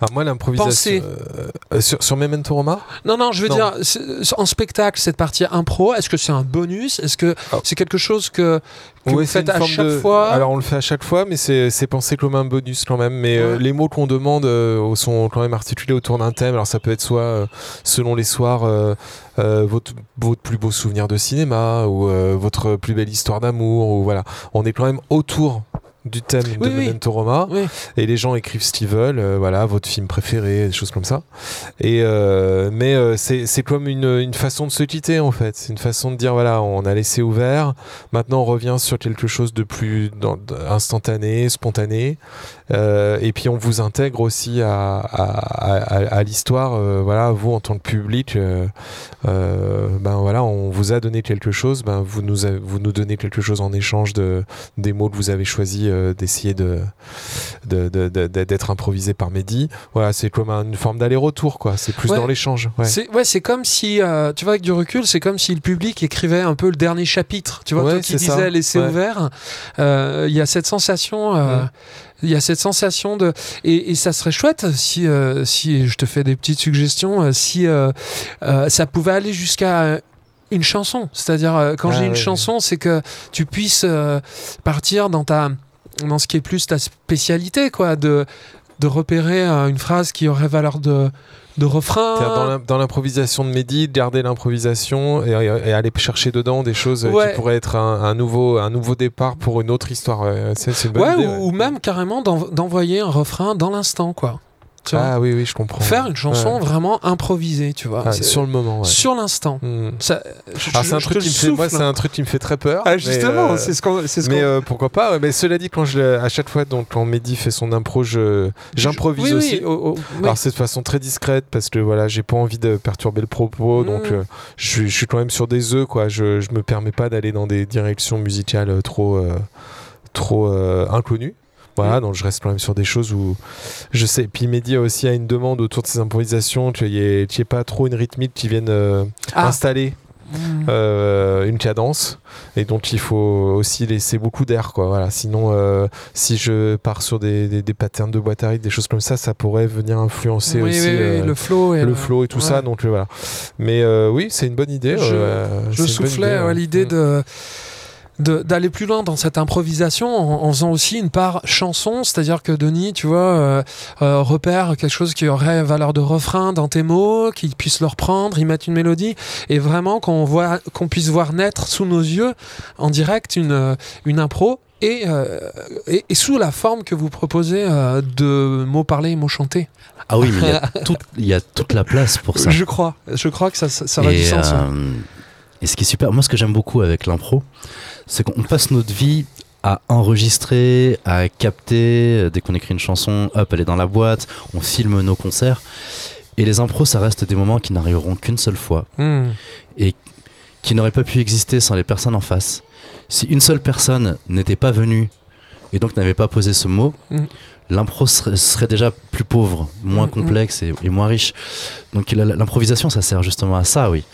Alors moi, l'improvisation. Euh, sur, sur Memento Roma Non, non, je veux Non. dire, en spectacle, cette partie impro, est-ce que c'est un bonus? Est-ce que Ah. c'est quelque chose que, que Ouais, vous c'est faites une à chaque de- fois? Alors on le fait à chaque fois, mais c'est pensé comme un bonus quand même. Mais euh, les mots qu'on demande euh, sont quand même articulés autour d'un thème. Alors ça peut être soit euh, selon les soirs euh, euh, votre, votre plus beau souvenir de cinéma ou euh, votre plus belle histoire d'amour ou voilà. On est quand même autour du thème de Oui. Memento Roma Oui. et les gens écrivent ce qu'ils veulent euh, voilà votre film préféré des choses comme ça. Et euh, mais euh, c'est comme une, une façon de se quitter en fait. C'est une façon de dire voilà on a laissé ouvert. Maintenant on revient sur quelque chose de plus dans- instantané spontané. Euh, et puis on vous intègre aussi à, à, à- à l'histoire voilà vous en tant que public ben voilà on vous a donné quelque chose. Ben vous nous a- vous nous donnez quelque chose en échange de des mots que vous avez choisi euh, d'essayer de d'être improvisé par Mehdi voilà c'est comme une forme d'aller-retour quoi c'est plus Ouais. dans l'échange ouais. C'est ouais, comme si, euh, tu vois, avec du recul, c'est comme si le public écrivait un peu le dernier chapitre. Tu vois, Ouais, toi qui disais laisser ouvert, euh, il y a cette sensation. euh. Il y a cette sensation de et, et ça serait chouette si euh, si je te fais des petites suggestions euh, si euh, euh, ça pouvait aller jusqu'à euh, une chanson c'est-à-dire euh, quand Ah j'ai une ouais, chanson c'est que tu puisses euh, partir dans ta dans ce qui est plus ta spécialité quoi de de repérer euh, une phrase qui aurait valeur de de refrain dans l'im- dans l'improvisation de Mehdi, de garder l'improvisation et, et aller chercher dedans des choses euh, Ouais. qui pourraient être un, un nouveau, un nouveau départ pour une autre histoire. une bonne Ouais, idée. ou, ouais. ou même carrément d'en- d'envoyer un refrain dans l'instant, quoi. Tu vois Ah oui, oui, je comprends. Faire une chanson Ouais. vraiment improvisée, tu vois. Ah, C'est- sur le moment. Ouais. sur l'instant. Hmm. Ça- je- Alors je- c'est un truc qui me fait, moi, souffle. c'est un truc qui me fait très peur. Ah, mais, justement, euh, c'est ce qu'on. c'est ce mais qu'on- euh, pourquoi pas ouais. Mais cela dit, quand je, à chaque fois, donc quand Mehdi fait son impro, je j'improvise Oui, oui, aussi. oh, oh, oui. Alors c'est de façon très discrète parce que voilà, j'ai pas envie de perturber le propos, donc Mm. euh, je, suis- je suis quand même sur des œufs quoi. Je, je me permets pas d'aller dans des directions musicales trop euh, trop euh, inconnues. Voilà, Mm. donc je reste quand même sur des choses où je sais. Puis Mehdi a aussi a une demande autour de ses improvisations, qu'il n'y ait, ait pas trop une rythmique qui vienne euh, Ah. installer Mm. euh, une cadence et donc il faut aussi laisser beaucoup d'air quoi voilà sinon euh, si je pars sur des, des, des patterns de boîte à rythme des choses comme ça ça pourrait venir influencer Oui, aussi oui, oui, euh, le flow et le flow et tout ouais. ça donc voilà mais oui c'est une bonne idée Je- Je soufflais ouais. l'idée Mm. de- d'aller plus loin dans cette improvisation en, en faisant aussi une part chanson, c'est-à-dire que Denis, tu vois, euh, euh, repère quelque chose qui aurait valeur de refrain dans tes mots, qu'il puisse le reprendre, y mettre une mélodie, et vraiment qu'on voit, qu'on puisse voir naître sous nos yeux en direct une, euh, une impro. Et, euh, et, et sous la forme que vous proposez euh, de mots parlés et mots chantés. Ah oui, mais il y, a y toute la place pour ça. Je crois, je crois que ça, ça, ça aurait et, du sens. euh, et ce qui est super, moi ce que j'aime beaucoup avec l'impro, c'est qu'on passe notre vie à enregistrer, à capter. euh, Dès qu'on écrit une chanson, hop, elle est dans la boîte, on filme nos concerts. Et les impros, ça reste des moments qui n'arriveront qu'une seule fois, Hmm. qui n'auraient pas pu exister sans les personnes en face. Si une seule personne n'était pas venue et donc n'avait pas posé ce mot, Mm. l'impro serait, serait déjà plus pauvre, moins Mm, mm. complexe et, et moins riche. Donc l'improvisation, ça sert justement à ça, oui.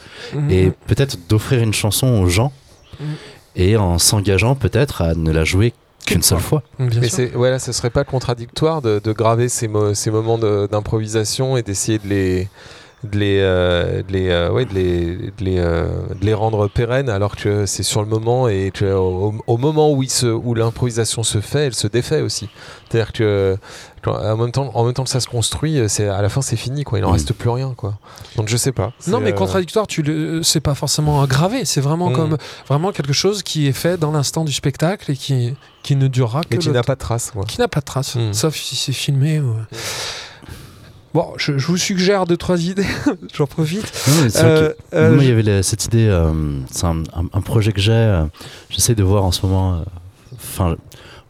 Et peut-être d'offrir une chanson aux gens. Et en s'engageant peut-être à ne la jouer qu'une seule fois. Mais c'est voilà ce serait pas contradictoire de, de graver ces, mo- ces moments de- d'improvisation et d'essayer de les de les, euh, de les, euh, ouais, de les, de les, euh, de les rendre pérennes alors que c'est sur le moment et que au, au moment où, il se, où l'improvisation se fait, elle se défait aussi. C'est-à-dire que quand- en même, temps, en même temps que ça se construit, c'est, à la fin c'est fini, quoi. il n'en Mm. reste plus rien. Quoi. Donc je sais pas. Non, mais contradictoire, tu le, c'est pas forcément gravé. C'est vraiment Mm. comme vraiment quelque chose qui est fait dans l'instant du spectacle et qui, qui ne durera que Mais qui n'a pas de trace. Quoi. qui n'a pas de trace, Mm. sauf si c'est filmé. ou- Bon, je, je vous suggère deux trois idées. J'en profite. Non, Euh, que- euh, Moi, il y avait cette idée, euh, c'est un, un- un projet que j'ai, euh, j'essaie de voir en ce moment. euh, Enfin,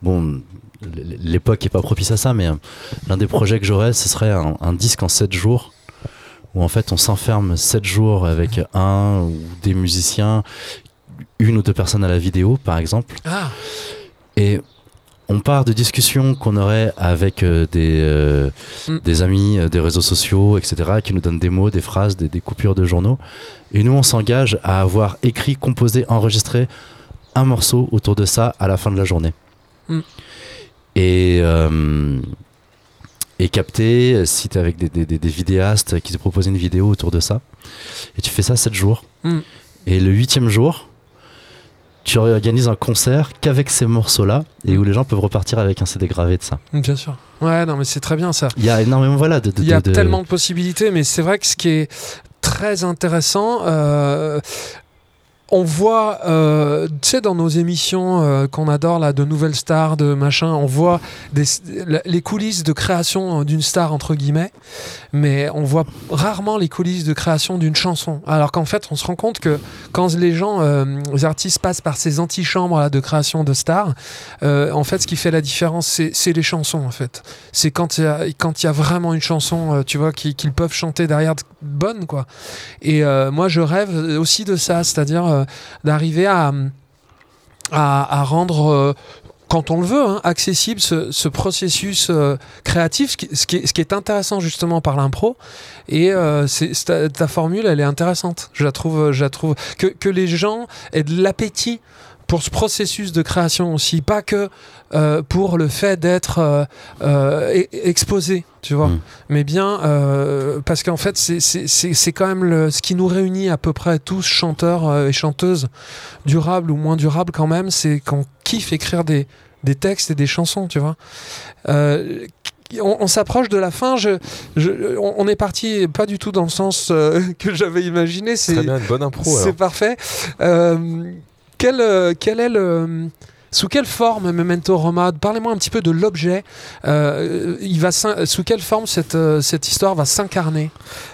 bon, l'époque est pas propice à ça, mais l'un des projets que j'aurais, ce serait un, un disque en 7 jours, où en fait on s'enferme 7 jours avec un ou des musiciens, une ou deux personnes à la vidéo, par exemple. Ah, Et on part de discussions qu'on aurait avec euh, des, euh, Mm. des amis, euh, des réseaux sociaux, etc., qui nous donnent des mots, des phrases, des, des coupures de journaux. Et nous, on s'engage à avoir écrit, composé, enregistré un morceau autour de ça à la fin de la journée. Mm. Et, et capter, si tu es avec des, des- des- des vidéastes qui te proposent une vidéo autour de ça. Et tu fais ça 7 jours. Mm. Et le huitième jour, tu organises un concert qu'avec ces morceaux-là et où les gens peuvent repartir avec un CD gravé de ça. Bien sûr. Ouais, non, mais c'est très bien ça. Il y a énormément voilà, de, Il y a de- de- tellement de possibilités, mais c'est vrai que ce qui est très intéressant, euh, on voit, euh, tu sais, dans nos émissions euh, qu'on adore, là, de nouvelles stars, de machin, on voit les coulisses de création euh, d'une star, entre guillemets, mais on voit rarement les coulisses de création d'une chanson. Alors qu'en fait, on se rend compte que quand les gens, euh, les artistes passent par ces antichambres là, de création de stars, en fait, ce qui fait la différence, c'est les chansons, en fait c'est quand il y a y a vraiment une chanson tu vois qui- qu'ils peuvent chanter derrière de- bonne quoi et moi je rêve aussi de ça c'est-à-dire d'arriver à, à rendre euh, quand on le veut, hein, accessible ce, ce processus euh, créatif, ce qui, ce, qui est, intéressant justement par l'impro. Et euh, ta, formule, elle est intéressante. Je la trouve, je trouve que, que les gens aient de l'appétit pour ce processus de création aussi, pas que euh, pour le fait d'être euh, euh, e- exposé, tu vois, Mm. mais bien parce qu'en fait c'est, quand même le, ce qui nous réunit à peu près tous chanteurs et chanteuses, durables ou moins durables quand même, c'est qu'on kiffe écrire des, des textes et des chansons, tu vois. On, on s'approche de la fin. Je, je- on, on est parti pas du tout dans le sens euh, que j'avais imaginé. C'est, Très bien, une bonne impro. c'est parfait. Euh, quel, euh, quel est le sous quelle forme Memento Roma? Parlez-moi un petit peu de l'objet. Euh, il va s'in- sous quelle forme cette, euh, cette histoire va s'incarner?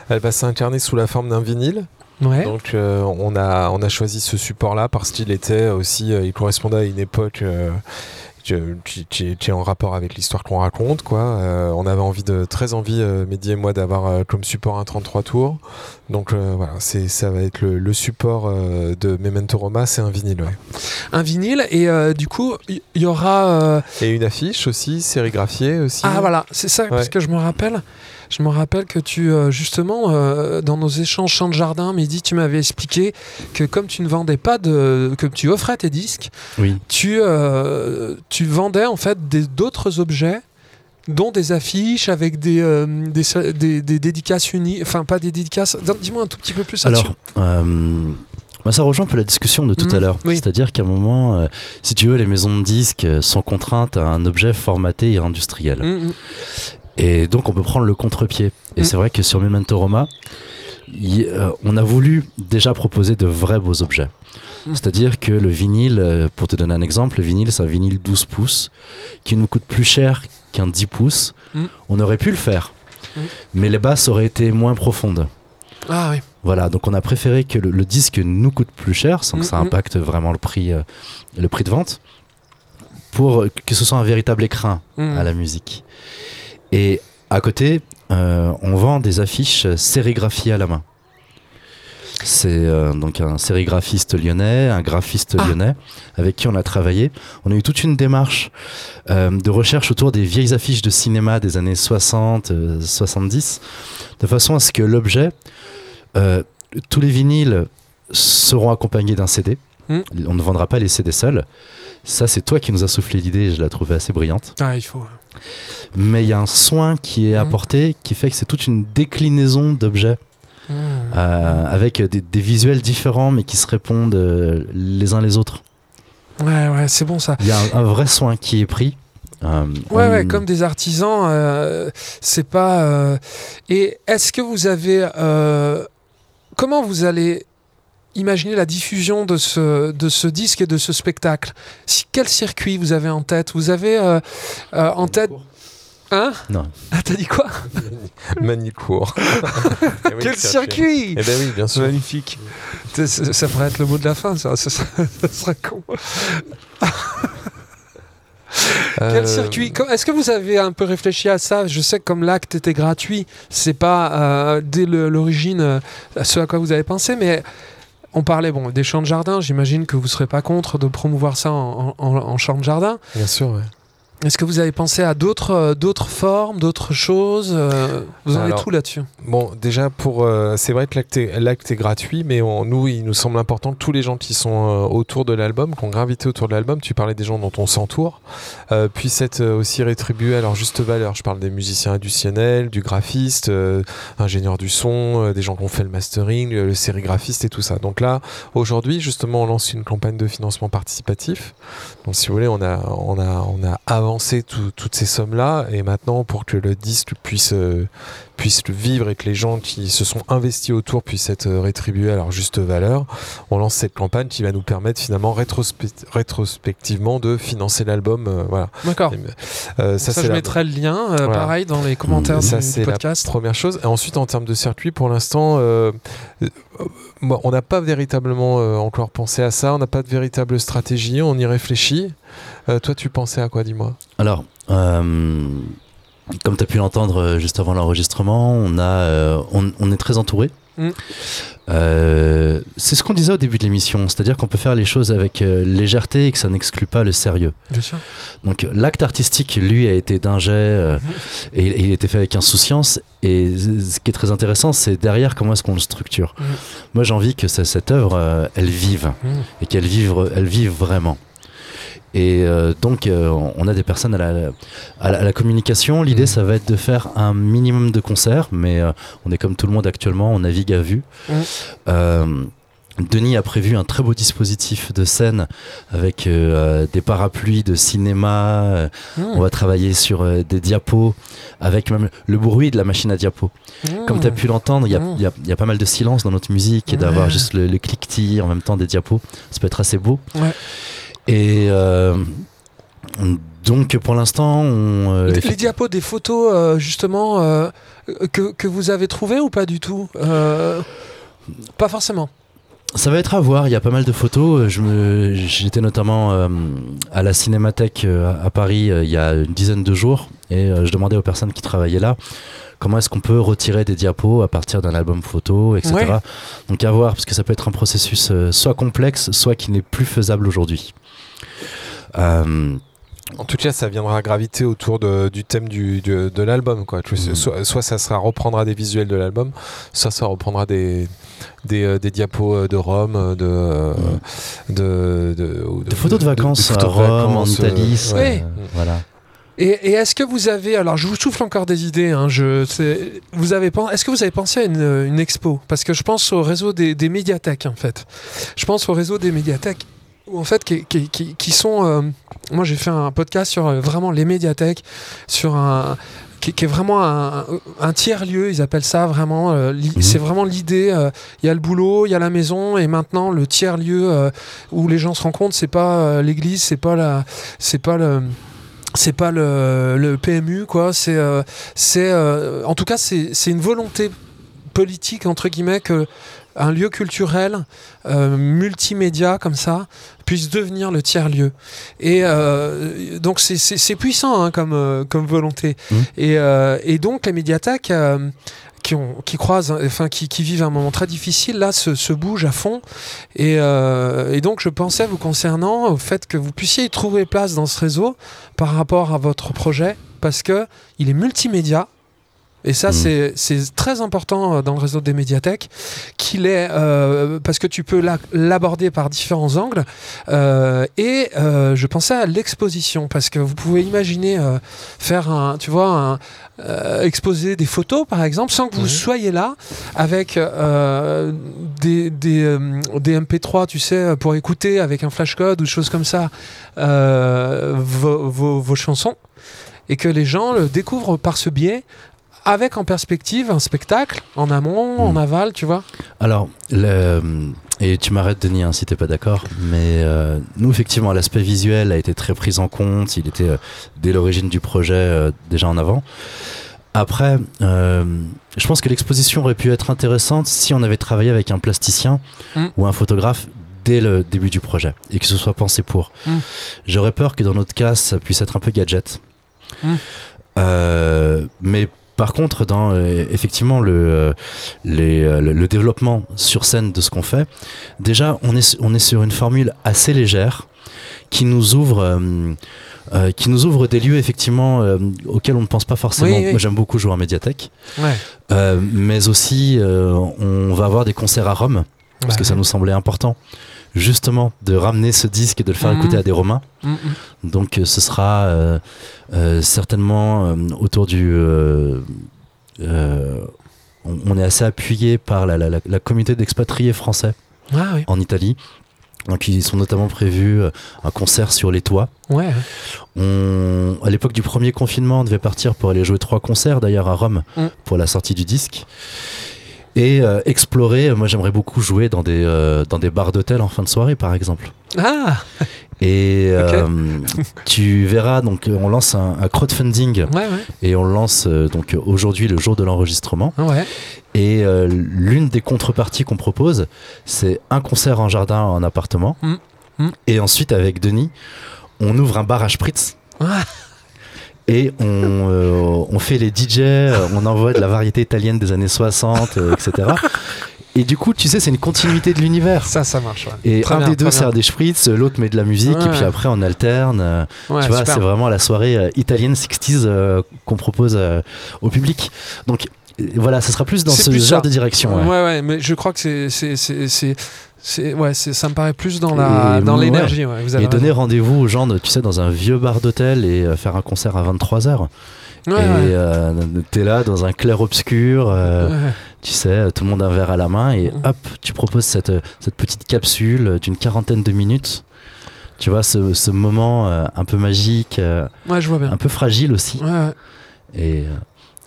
Elle va s'incarner sous la forme d'un vinyle. Ouais. Donc euh, on, a, on a choisi ce support-là parce qu'il était aussi, euh, il correspondait à une époque euh, qui, est en rapport avec l'histoire qu'on raconte. Quoi. Euh, on avait envie de, très envie, euh, Mehdi et moi, d'avoir euh, comme support un 33 tours. Donc euh, voilà, c'est, ça va être le, le support de Memento Roma, c'est un vinyle. ouais. Un vinyle et du coup il y, y aura. Et une affiche aussi, sérigraphiée aussi. Ah voilà, c'est ça parce que je me rappelle. Je me rappelle que tu, euh, justement, euh, dans nos échanges champ de jardin, Mehdi, tu m'avais expliqué que comme tu ne vendais pas de. que tu offrais tes disques, Oui. tu, euh, tu vendais en fait d'autres objets dont des affiches avec des, euh, des, des- des dédicaces unies, enfin pas des dédicaces, dis-moi un tout petit peu plus. Alors, euh, bah, ça rejoint un peu la discussion de tout Mhm, à l'heure. oui. C'est-à-dire qu'à un moment, euh, si tu veux, les maisons de disques sont contraintes à un objet formaté et industriel. Mm. Et donc, on peut prendre le contre-pied. Et Mm. c'est vrai que sur Memento Roma, euh, on a voulu déjà proposer de vrais beaux objets. Mm. C'est-à-dire que le vinyle, euh, pour te donner un exemple, le vinyle, c'est un vinyle 12 pouces qui nous coûte plus cher qu'un 10 pouces. Mm. On aurait pu le faire, mais les basses auraient été moins profondes. Ah oui. Voilà, donc on a préféré que le, le disque nous coûte plus cher, sans que ça impacte vraiment le prix, euh, le prix de vente, pour que ce soit un véritable écrin à la musique. Et à côté, euh, on vend des affiches sérigraphiées à la main. C'est euh, donc un sérigraphiste lyonnais, un graphiste Ah. lyonnais, avec qui on a travaillé. On a eu toute une démarche euh, de recherche autour des vieilles affiches de cinéma des années 60, euh, 70, de façon à ce que l'objet, euh, tous les vinyles seront accompagnés d'un CD. Mm. On ne vendra pas les CD seuls. Ça, c'est toi qui nous as soufflé l'idée, je la trouvais assez brillante. Ah, il faut. Mais il y a un soin qui est Mhm. apporté qui fait que c'est toute une déclinaison d'objets Mm. euh, avec des, des visuels différents mais qui se répondent euh, les uns les autres. Ouais, ouais, c'est bon ça. Il y a un, un vrai soin qui est pris. Euh, Ouais, on- ouais, comme des artisans, euh, c'est pas. Et est-ce que vous avez. Comment vous allez imaginer la diffusion de ce, de ce disque et de ce spectacle si, Quel circuit vous avez en tête? Vous avez euh, euh, en tête. Hein? Non. Ah, t'as dit quoi? Manicourt. Eh oui, Quel circuit? Eh ben oui, bien sûr. Magnifique. Ça, ça- ça pourrait être le mot de la fin, ça, ça, serait- ça serait con. Quel Euh, circuit? Est-ce que vous avez un peu réfléchi à ça? Je sais que comme l'acte était gratuit, c'est pas euh, dès l'origine euh, ce à quoi vous avez pensé, mais on parlait bon des champs de jardin. J'imagine que vous serez pas contre de promouvoir ça en, en, en champ de jardin. Bien sûr, ouais. Est-ce que vous avez pensé à d'autres euh, d'autres formes, d'autres choses euh, Vous en Alors, tout là-dessus? Bon, déjà, pour, euh, c'est vrai que l'acte est, gratuit, mais on- nous, il nous semble important que tous les gens qui sont euh, autour de l'album, qui ont gravité autour de l'album, tu parlais des gens dont on s'entoure, euh, puissent être aussi rétribués à leur juste valeur. Je parle des musiciens additionnels, du graphiste, ingénieur du son, des gens qui ont fait le mastering, le, sérigraphiste et tout ça. Donc là, aujourd'hui, justement, on lance une campagne de financement participatif. Donc, si vous voulez, on a, on a, on a avancé tout- toutes ces sommes-là, et maintenant, pour que le disque puisse euh, puissent le vivre et que les gens qui se sont investis autour puissent être euh, rétribués à leur juste valeur, on lance cette campagne qui va nous permettre finalement rétrospe- rétrospectivement de financer l'album. euh, voilà. D'accord. Euh, Ça, je la mettrai le lien, Voilà. pareil, dans les commentaires Ça, du, c'est du la podcast. première chose. Et ensuite, en termes de circuit, pour l'instant, on n'a pas véritablement encore pensé à ça. On n'a pas de véritable stratégie. On y réfléchit. Euh, toi, tu pensais à quoi, dis-moi Alors, euh, comme tu as pu l'entendre euh, juste avant l'enregistrement, on, a, on, on est très entouré. Mm. Euh, c'est ce qu'on disait au début de l'émission, c'est-à-dire qu'on peut faire les choses avec euh, légèreté et que ça n'exclut pas le sérieux. Bien sûr. Donc l'acte artistique, lui, a été d'un jet euh, et, et il a été fait avec insouciance. Et ce qui est très intéressant, c'est derrière comment est-ce qu'on le structure. Mhm. Moi, j'ai envie que ça- cette œuvre, elle vive et qu'elle vive, elle vive vraiment. Et euh, donc, euh, on a des personnes à la, à la, à la communication. L'idée, Mhm. ça va être de faire un minimum de concerts, mais euh, on est comme tout le monde actuellement, on navigue à vue. Euh, Denis a prévu un très beau dispositif de scène avec euh, des parapluies de cinéma. euh, Mmh. On va travailler sur euh, des diapos avec même le bruit de la machine à diapos. Mmh. Comme tu as pu l'entendre, il y, a- y y pas mal de silence dans notre musique et d'avoir juste le, le cliquetis en même temps des diapos. Ça peut être assez beau. Ouais. Et euh, donc pour l'instant, on. euh, Les, diapos des photos, euh, justement, que, que vous avez trouvées ou pas du tout Pas forcément. Ça va être à voir, il y a pas mal de photos. J'étais notamment euh, à la Cinémathèque euh, à Paris euh, il y a une dizaine de jours et je demandais aux personnes qui travaillaient là comment est-ce qu'on peut retirer des diapos à partir d'un album photo, etc. Ouais. Donc à voir, parce que ça peut être un processus soit complexe, soit qui n'est plus faisable aujourd'hui. Euh, En tout cas, ça viendra graviter autour de- du thème du, du- de l'album. Quoi. Mhm. soit, soit ça sera, reprendra des visuels de l'album, soit ça reprendra des, des, euh, des diapos euh, de Rome, euh, de, de, de, ou des photos de vacances à de Rome, en vacances, euh, Italie. ouais. euh, voilà. Et, et est-ce que vous avez, alors je vous souffle encore des idées, hein, je, c'est- vous avez, est-ce que vous avez pensé à une, une expo? Parce que je pense au réseau des, des médiathèques en fait. Je pense au réseau des médiathèques en fait qui, qui- qui- qui sont, euh, moi j'ai fait un podcast sur euh, vraiment les médiathèques, sur un qui, est vraiment un, un tiers lieu, ils appellent ça vraiment. euh, Mhm. C'est vraiment l'idée. Il y a le boulot, il y a la maison, et maintenant le tiers lieu euh, où les gens se rencontrent, c'est pas l'église, c'est pas la, c'est pas le c'est pas le, le PMU quoi c'est euh, c'est euh, en tout cas c'est une volonté politique entre guillemets que un lieu culturel euh, multimédia comme ça puisse devenir le tiers lieu et euh, donc c'est- puissant hein, comme euh, comme volonté Mhm. et, et donc les médiathèques euh, qui, ont, qui croisent, enfin qui, qui vivent un moment très difficile, là se, se bougent à fond. Et, euh, et donc je pensais vous concernant au fait que vous puissiez y trouver place dans ce réseau par rapport à votre projet, parce que il est multimédia. Et ça, Mhm. c'est- très important euh, dans le réseau des médiathèques, qu'il est euh, parce que tu peux la- l'aborder par différents angles. Euh, et euh, je pensais à l'exposition parce que vous pouvez imaginer faire un, tu vois, un, exposer des photos par exemple, sans que vous soyez là, avec des, des, euh, des MP3, tu sais, pour écouter avec un flashcode ou des choses comme ça, vos, vos- vos chansons, et que les gens le découvrent par ce biais. Avec en perspective un spectacle en amont, en Mhm. aval, tu vois. Alors, le- et tu m'arrêtes Denis hein, si t'es pas d'accord, mais euh, nous effectivement l'aspect visuel a été très pris en compte, il était euh, dès l'origine du projet euh, déjà en avant. Après, je pense que l'exposition aurait pu être intéressante si on avait travaillé avec un plasticien Mm. ou un photographe dès le début du projet et que ce soit pensé pour. Mm. J'aurais peur que dans notre cas ça puisse être un peu gadget. Euh, mais par contre, dans euh, effectivement le, euh, les, euh, le, le développement sur scène de ce qu'on fait, déjà on est, on est sur une formule assez légère qui nous ouvre, euh, euh, qui nous ouvre des lieux effectivement euh, auxquels on ne pense pas forcément. Oui, oui. Moi j'aime beaucoup jouer en médiathèque, Ouais. Mais aussi on va avoir des concerts à Rome parce Bah que ça nous semblait important justement de ramener ce disque et de le faire Mhm. écouter à des Romains. Mm, mm. Donc euh, ce sera euh, euh, certainement autour du... on, on est assez appuyé par la, la- la- la communauté d'expatriés français Ah oui. en Italie. Donc ils sont notamment prévus un concert sur les toits. Ouais. On, à l'époque du premier confinement, on devait partir pour aller jouer trois concerts d'ailleurs à Rome pour la sortie du disque. Et euh, explorer, moi j'aimerais beaucoup jouer dans des, euh, dans des bars d'hôtel en fin de soirée par exemple. Ah Et euh, tu verras, donc on lance un, un crowdfunding ouais, ouais. et on lance donc aujourd'hui le jour de l'enregistrement. Ah ouais. Et l'une des contreparties qu'on propose, c'est un concert en jardin en appartement. Mm. Mm. Et ensuite avec Denis, on ouvre un bar à spritz. Ah. Et on, euh, on fait les DJ, on envoie de la variété italienne des années 60, euh, etc. Et du coup, tu sais, c'est une continuité de l'univers. Ça, ça marche. Ouais. Et Très un bien, des deux sert des spritz, l'autre met de la musique, Ouais, et puis après on alterne. euh, Ouais, tu vois, c'est vraiment la soirée italienne 60s euh, qu'on propose au public. Donc voilà, ça sera plus dans ce plus genre ça. de direction. Ouais, ouais, mais je crois que c'est, c'est, ouais, c'est, ça me paraît plus dans la, Et dans ouais. l'énergie. Ouais, avez Et donner rendez-vous aux gens, de- tu sais, dans un vieux bar d'hôtel et euh, faire un concert à 23h. Ouais, et ouais. euh, t'es là dans un clair-obscur, euh, Ouais. tu sais, tout le monde a un verre à la main et hop, tu proposes cette, cette petite capsule d'une quarantaine de minutes. Tu vois, ce, ce moment euh, un peu magique, euh, Ouais, je vois bien. un peu fragile aussi. Ouais, ouais. Et, euh,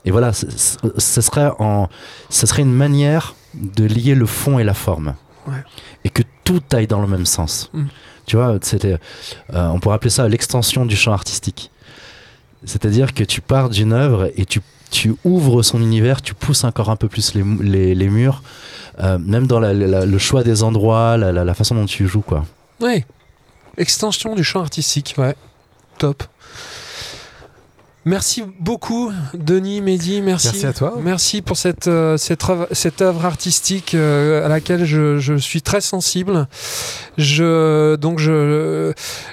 et voilà, ce serait, en, ce serait une manière de lier le fond et la forme. Ouais. Et que tout aille dans le même sens. Mm. Tu vois, c'était, euh, on pourrait appeler ça l'extension du champ artistique. C'est-à-dire que tu pars d'une œuvre et tu, tu ouvres son univers, tu pousses encore un peu plus les, les, les murs, euh, même dans la- la- le choix des endroits, la, la- la façon dont tu joues. Quoi. Ouais. Extension du champ artistique, ouais. Top. Merci beaucoup, Denis, Mehdi, merci. Merci à toi. Merci pour cette, euh, cette, œuvre, cette œuvre artistique euh, à laquelle je, je suis très sensible. Je, donc, je,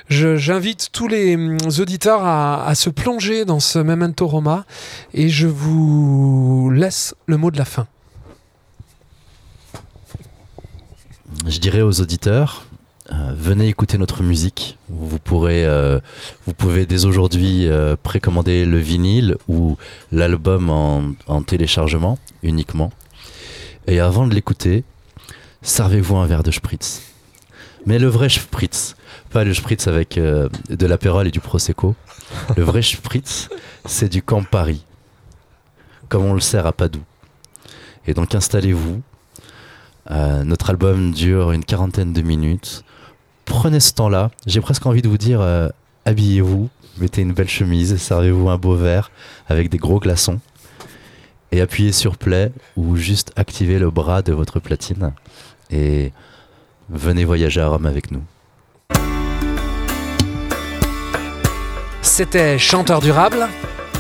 je- j'invite tous les hum, auditeurs à, à se plonger dans ce Memento Roma et je vous laisse le mot de la fin. Je dirais aux auditeurs, euh, venez écouter notre musique. Vous pourrez, euh, vous pouvez dès aujourd'hui euh, précommander le vinyle ou l'album en, en téléchargement uniquement. Et avant de l'écouter, servez-vous un verre de spritz. Mais le vrai spritz, pas le spritz avec de l'apérole et du prosecco. Le vrai spritz, c'est du Campari, comme on le sert à Padoue. Et donc installez-vous. Notre album dure une quarantaine de minutes. Prenez ce temps-là. J'ai presque envie de vous dire euh, habillez-vous, mettez une belle chemise, servez-vous un beau verre avec des gros glaçons et appuyez sur play ou juste activez le bras de votre platine et venez voyager à Rome avec nous. C'était Chanteur Durable.